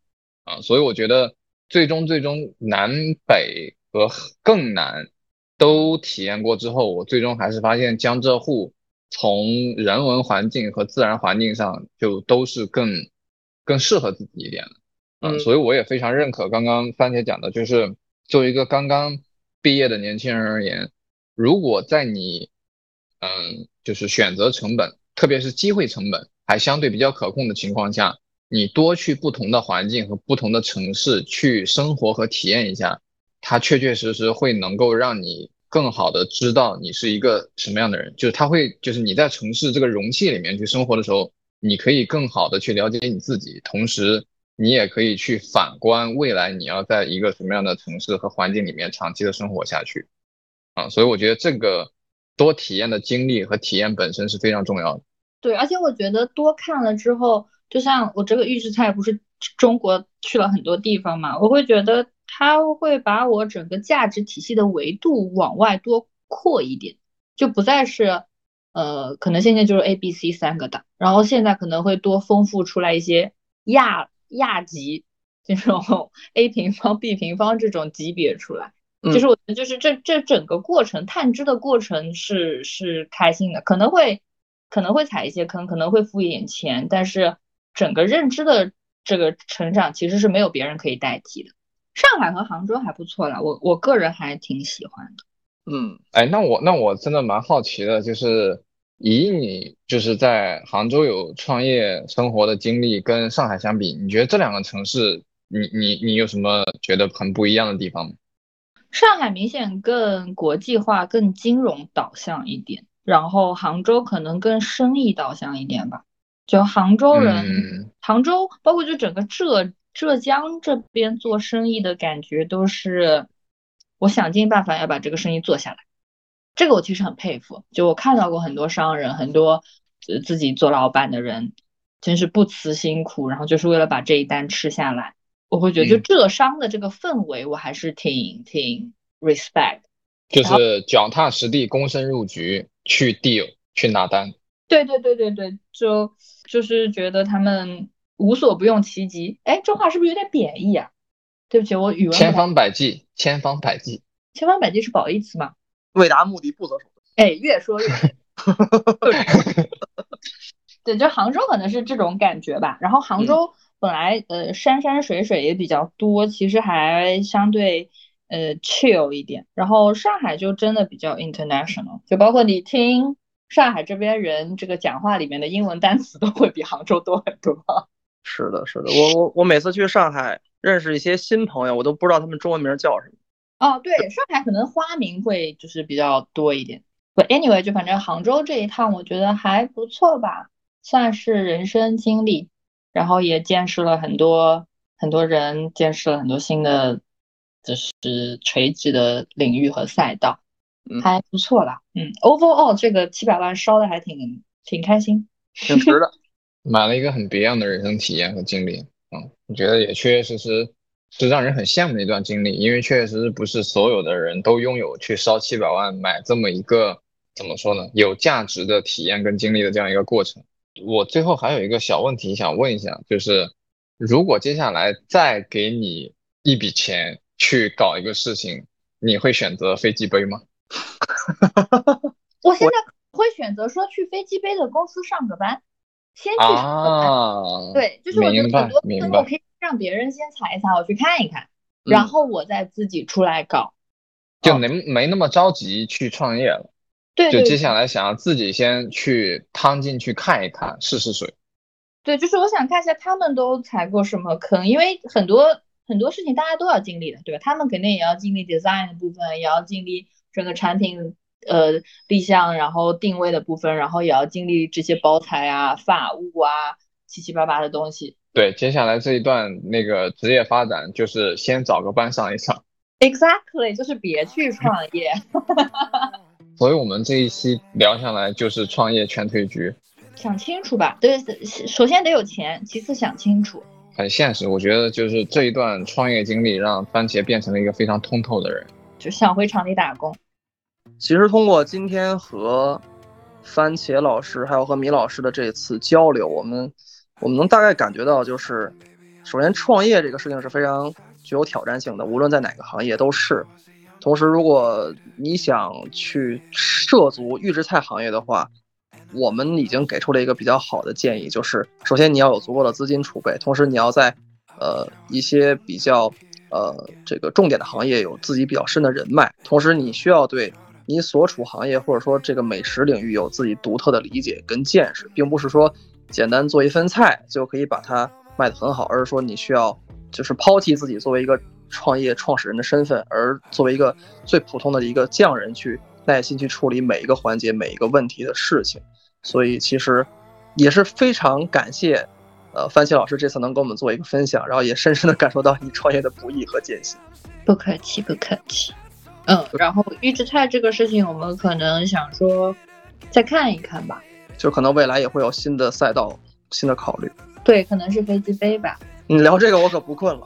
啊，所以我觉得最终最终南北和更南都体验过之后，我最终还是发现江浙沪从人文环境和自然环境上就都是更更适合自己一点的，嗯，所以我也非常认可刚刚番茄讲的，就是。作为一个刚刚毕业的年轻人而言，如果在你，嗯，就是选择成本，特别是机会成本还相对比较可控的情况下，你多去不同的环境和不同的城市去生活和体验一下，它确确实实会能够让你更好的知道你是一个什么样的人。就是他会，就是你在城市这个容器里面去生活的时候，你可以更好的去了解你自己，同时。你也可以去反观未来，你要在一个什么样的城市和环境里面长期的生活下去，啊，所以我觉得这个多体验的经历和体验本身是非常重要的。对，而且我觉得多看了之后，就像我这个预制菜不是中国去了很多地方嘛，我会觉得它会把我整个价值体系的维度往外多扩一点，就不再是呃，可能现在就是 A、B、C 三个档，然后现在可能会多丰富出来一些亚。亚级这种 a 平方 b 平方这种级别出来，就是我觉得就是这这整个过程探知的过程是是开心的，可能会可能会踩一些坑，可能会付一点钱，但是整个认知的这个成长其实是没有别人可以代替的。上海和杭州还不错啦，我我个人还挺喜欢的。嗯，哎，那我那我真的蛮好奇的，就是。以你就是在杭州有创业生活的经历，跟上海相比，你觉得这两个城市，你你你有什么觉得很不一样的地方吗？上海明显更国际化、更金融导向一点，然后杭州可能更生意导向一点吧。就杭州人，杭州包括就整个浙浙江这边做生意的感觉都是，我想尽办法要把这个生意做下来。这个我其实很佩服，就我看到过很多商人，很多呃自己做老板的人，真是不辞辛苦，然后就是为了把这一单吃下来。我会觉得，就浙商的这个氛围，我还是挺挺 respect，就是脚踏实地、躬身入局去 deal 去拿单。对对对对对，就就是觉得他们无所不用其极。哎，这话是不是有点贬义啊？对不起，我语文千方百计，千方百计，千方百计是褒义词吗？为达目的不择手段。哎，越说越对，就杭州可能是这种感觉吧。然后杭州本来呃山山水水也比较多，其实还相对呃 chill 一点。然后上海就真的比较 international，就包括你听上海这边人这个讲话里面的英文单词都会比杭州多很多。是的，是的，我我我每次去上海认识一些新朋友，我都不知道他们中文名叫什么。哦，对，上海可能花名会就是比较多一点。不，anyway，就反正杭州这一趟我觉得还不错吧，算是人生经历，然后也见识了很多很多人，见识了很多新的就是垂直的领域和赛道，还不错啦。嗯，overall 这个七百万烧的还挺挺开心，挺值的。买了一个很别样的人生体验和经历，嗯，我觉得也确确实实是让人很羡慕的一段经历，因为确确实实不是所有的人都拥有去烧七百万买这么一个怎么说呢，有价值的体验跟经历的这样一个过程。我最后还有一个小问题想问一下，就是如果接下来再给你一笔钱去搞一个事情，你会选择飞机杯吗？我现在会选择说去飞机杯的公司上个班。先去啊，对，就是我觉得很多思路可以让别人先踩一踩，我去看一看，然后我再自己出来搞，就没没那么着急去创业了。对，就接下来想要自己先去趟进去看一看，试试水。对，就是我想看一下他们都踩过什么坑，因为很多很多事情大家都要经历的，对吧？他们肯定也要经历 design 的部分，也要经历整个产品。呃，立项，然后定位的部分，然后也要经历这些包材啊、发物啊、七七八八的东西。对，接下来这一段那个职业发展，就是先找个班上一上。Exactly，就是别去创业。所以我们这一期聊下来，就是创业全退局。想清楚吧，对，首先得有钱，其次想清楚。很现实，我觉得就是这一段创业经历，让番茄变成了一个非常通透的人。就想回厂里打工。其实通过今天和番茄老师还有和米老师的这次交流，我们我们能大概感觉到，就是首先创业这个事情是非常具有挑战性的，无论在哪个行业都是。同时，如果你想去涉足预制菜行业的话，我们已经给出了一个比较好的建议，就是首先你要有足够的资金储备，同时你要在呃一些比较呃这个重点的行业有自己比较深的人脉，同时你需要对。你所处行业或者说这个美食领域有自己独特的理解跟见识，并不是说简单做一份菜就可以把它卖得很好，而是说你需要就是抛弃自己作为一个创业创始人的身份，而作为一个最普通的一个匠人去耐心去处理每一个环节每一个问题的事情。所以其实也是非常感谢，呃，番茄老师这次能跟我们做一个分享，然后也深深的感受到你创业的不易和艰辛。不客气，不客气。嗯，然后预制菜这个事情，我们可能想说再看一看吧，就可能未来也会有新的赛道、新的考虑。对，可能是飞机杯吧。你聊这个我可不困了。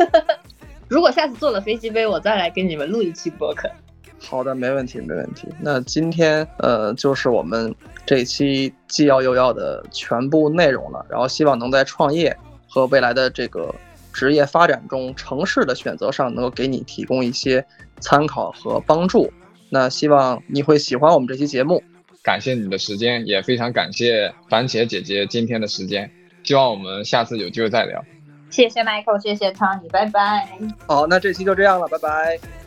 如果下次做了飞机杯，我再来给你们录一期播客。好的，没问题，没问题。那今天呃，就是我们这一期既要又要的全部内容了。然后希望能在创业和未来的这个职业发展中，城市的选择上，能够给你提供一些。参考和帮助，那希望你会喜欢我们这期节目。感谢你的时间，也非常感谢番茄姐姐今天的时间。希望我们下次有机会再聊。谢谢 Michael，谢谢 Tony，拜拜。好，那这期就这样了，拜拜。